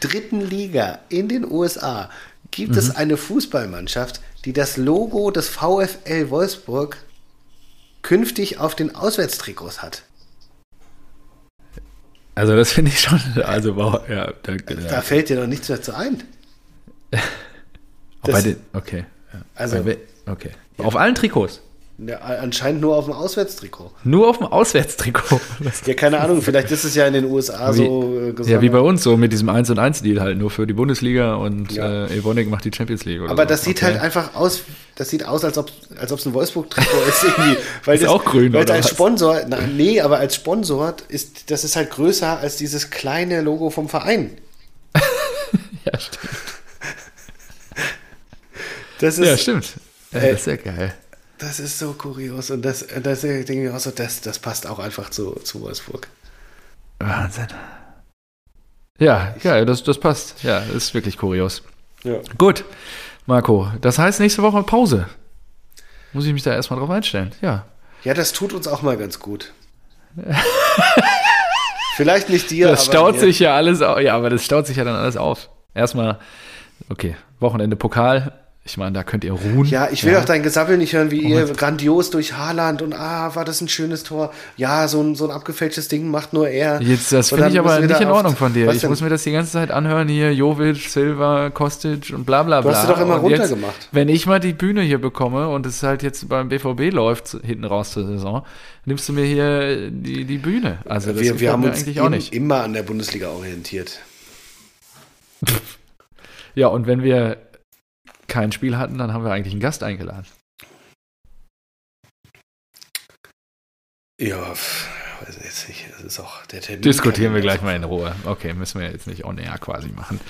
dritten Liga in den USA gibt mhm. es eine Fußballmannschaft, die das Logo des VfL Wolfsburg künftig auf den Auswärtstrikots hat. Also das finde ich schon, also wow, ja. Da, da fällt dir doch nichts mehr zu ein. *laughs* das, den, okay. Ja. Also, okay. Ja. Auf allen Trikots. Ja, anscheinend nur auf dem Auswärtstrikot. Nur auf dem Auswärtstrikot. *laughs* ja, keine Ahnung, vielleicht ist es ja in den USA wie, so äh, gesagt. Ja, wie bei uns, so mit diesem 1 und 1 Deal halt, nur für die Bundesliga und ja. äh, Evonik macht die Champions League. Aber so. das sieht okay. halt einfach aus, das sieht aus, als ob als ob es ein Wolfsburg-Trikot ist irgendwie. Weil ist das, auch grün, weil oder als? Sponsor, na, nee, aber als Sponsor ist, das ist halt größer als dieses kleine Logo vom Verein. *laughs* ja, stimmt. Das ist, ja, stimmt. Ja, das ist ja geil. Das ist so kurios und das, das denke ich auch so, das, das passt auch einfach zu, zu Wolfsburg. Wahnsinn. Ja, ja, das, das passt. Ja, ist wirklich kurios. Ja. Gut, Marco, das heißt nächste Woche Pause. Muss ich mich da erstmal drauf einstellen, ja. Ja, das tut uns auch mal ganz gut. *laughs* Vielleicht nicht dir. Das staut mir. sich ja alles auf. Ja, aber das staut sich ja dann alles auf. Erstmal, okay, Wochenende Pokal, ich meine, da könnt ihr ruhen. Ja, ich will ja. auch dein Gesabbel nicht hören, wie oh, ihr grandios durch Haaland und ah, war das ein schönes Tor. Ja, so ein, so ein abgefälschtes Ding macht nur er. Jetzt, das finde ich aber nicht in Ordnung von dir. Ich denn? muss mir das die ganze Zeit anhören hier, Jovic, Silva, Kostic und bla bla bla. Du hast du doch immer runtergemacht. Wenn ich mal die Bühne hier bekomme und es halt jetzt beim BVB läuft, hinten raus zur Saison, nimmst du mir hier die, die Bühne. Also das wir, wir haben uns eigentlich auch nicht. immer an der Bundesliga orientiert. *laughs* ja, und wenn wir kein Spiel hatten, dann haben wir eigentlich einen Gast eingeladen. Ja, weiß jetzt nicht. Das ist auch der Termin. Diskutieren wir gleich mal in Ruhe. Okay, müssen wir jetzt nicht on air quasi machen.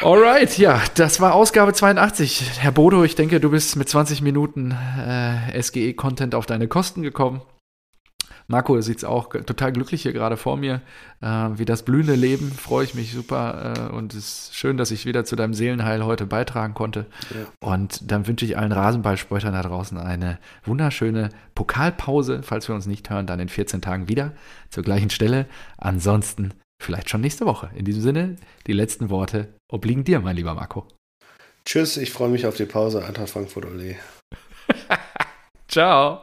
Ja. Alright, ja, das war Ausgabe 82. Herr Bodo, ich denke, du bist mit 20 Minuten äh, SGE-Content auf deine Kosten gekommen. Marco sieht es auch total glücklich hier gerade vor mir. Äh, wie das blühende Leben, freue ich mich super. Äh, und es ist schön, dass ich wieder zu deinem Seelenheil heute beitragen konnte. Ja. Und dann wünsche ich allen Rasenballspreutern da draußen eine wunderschöne Pokalpause. Falls wir uns nicht hören, dann in 14 Tagen wieder zur gleichen Stelle. Ansonsten vielleicht schon nächste Woche. In diesem Sinne, die letzten Worte obliegen dir, mein lieber Marco. Tschüss, ich freue mich auf die Pause. Eintracht Frankfurt Ole. *laughs* Ciao.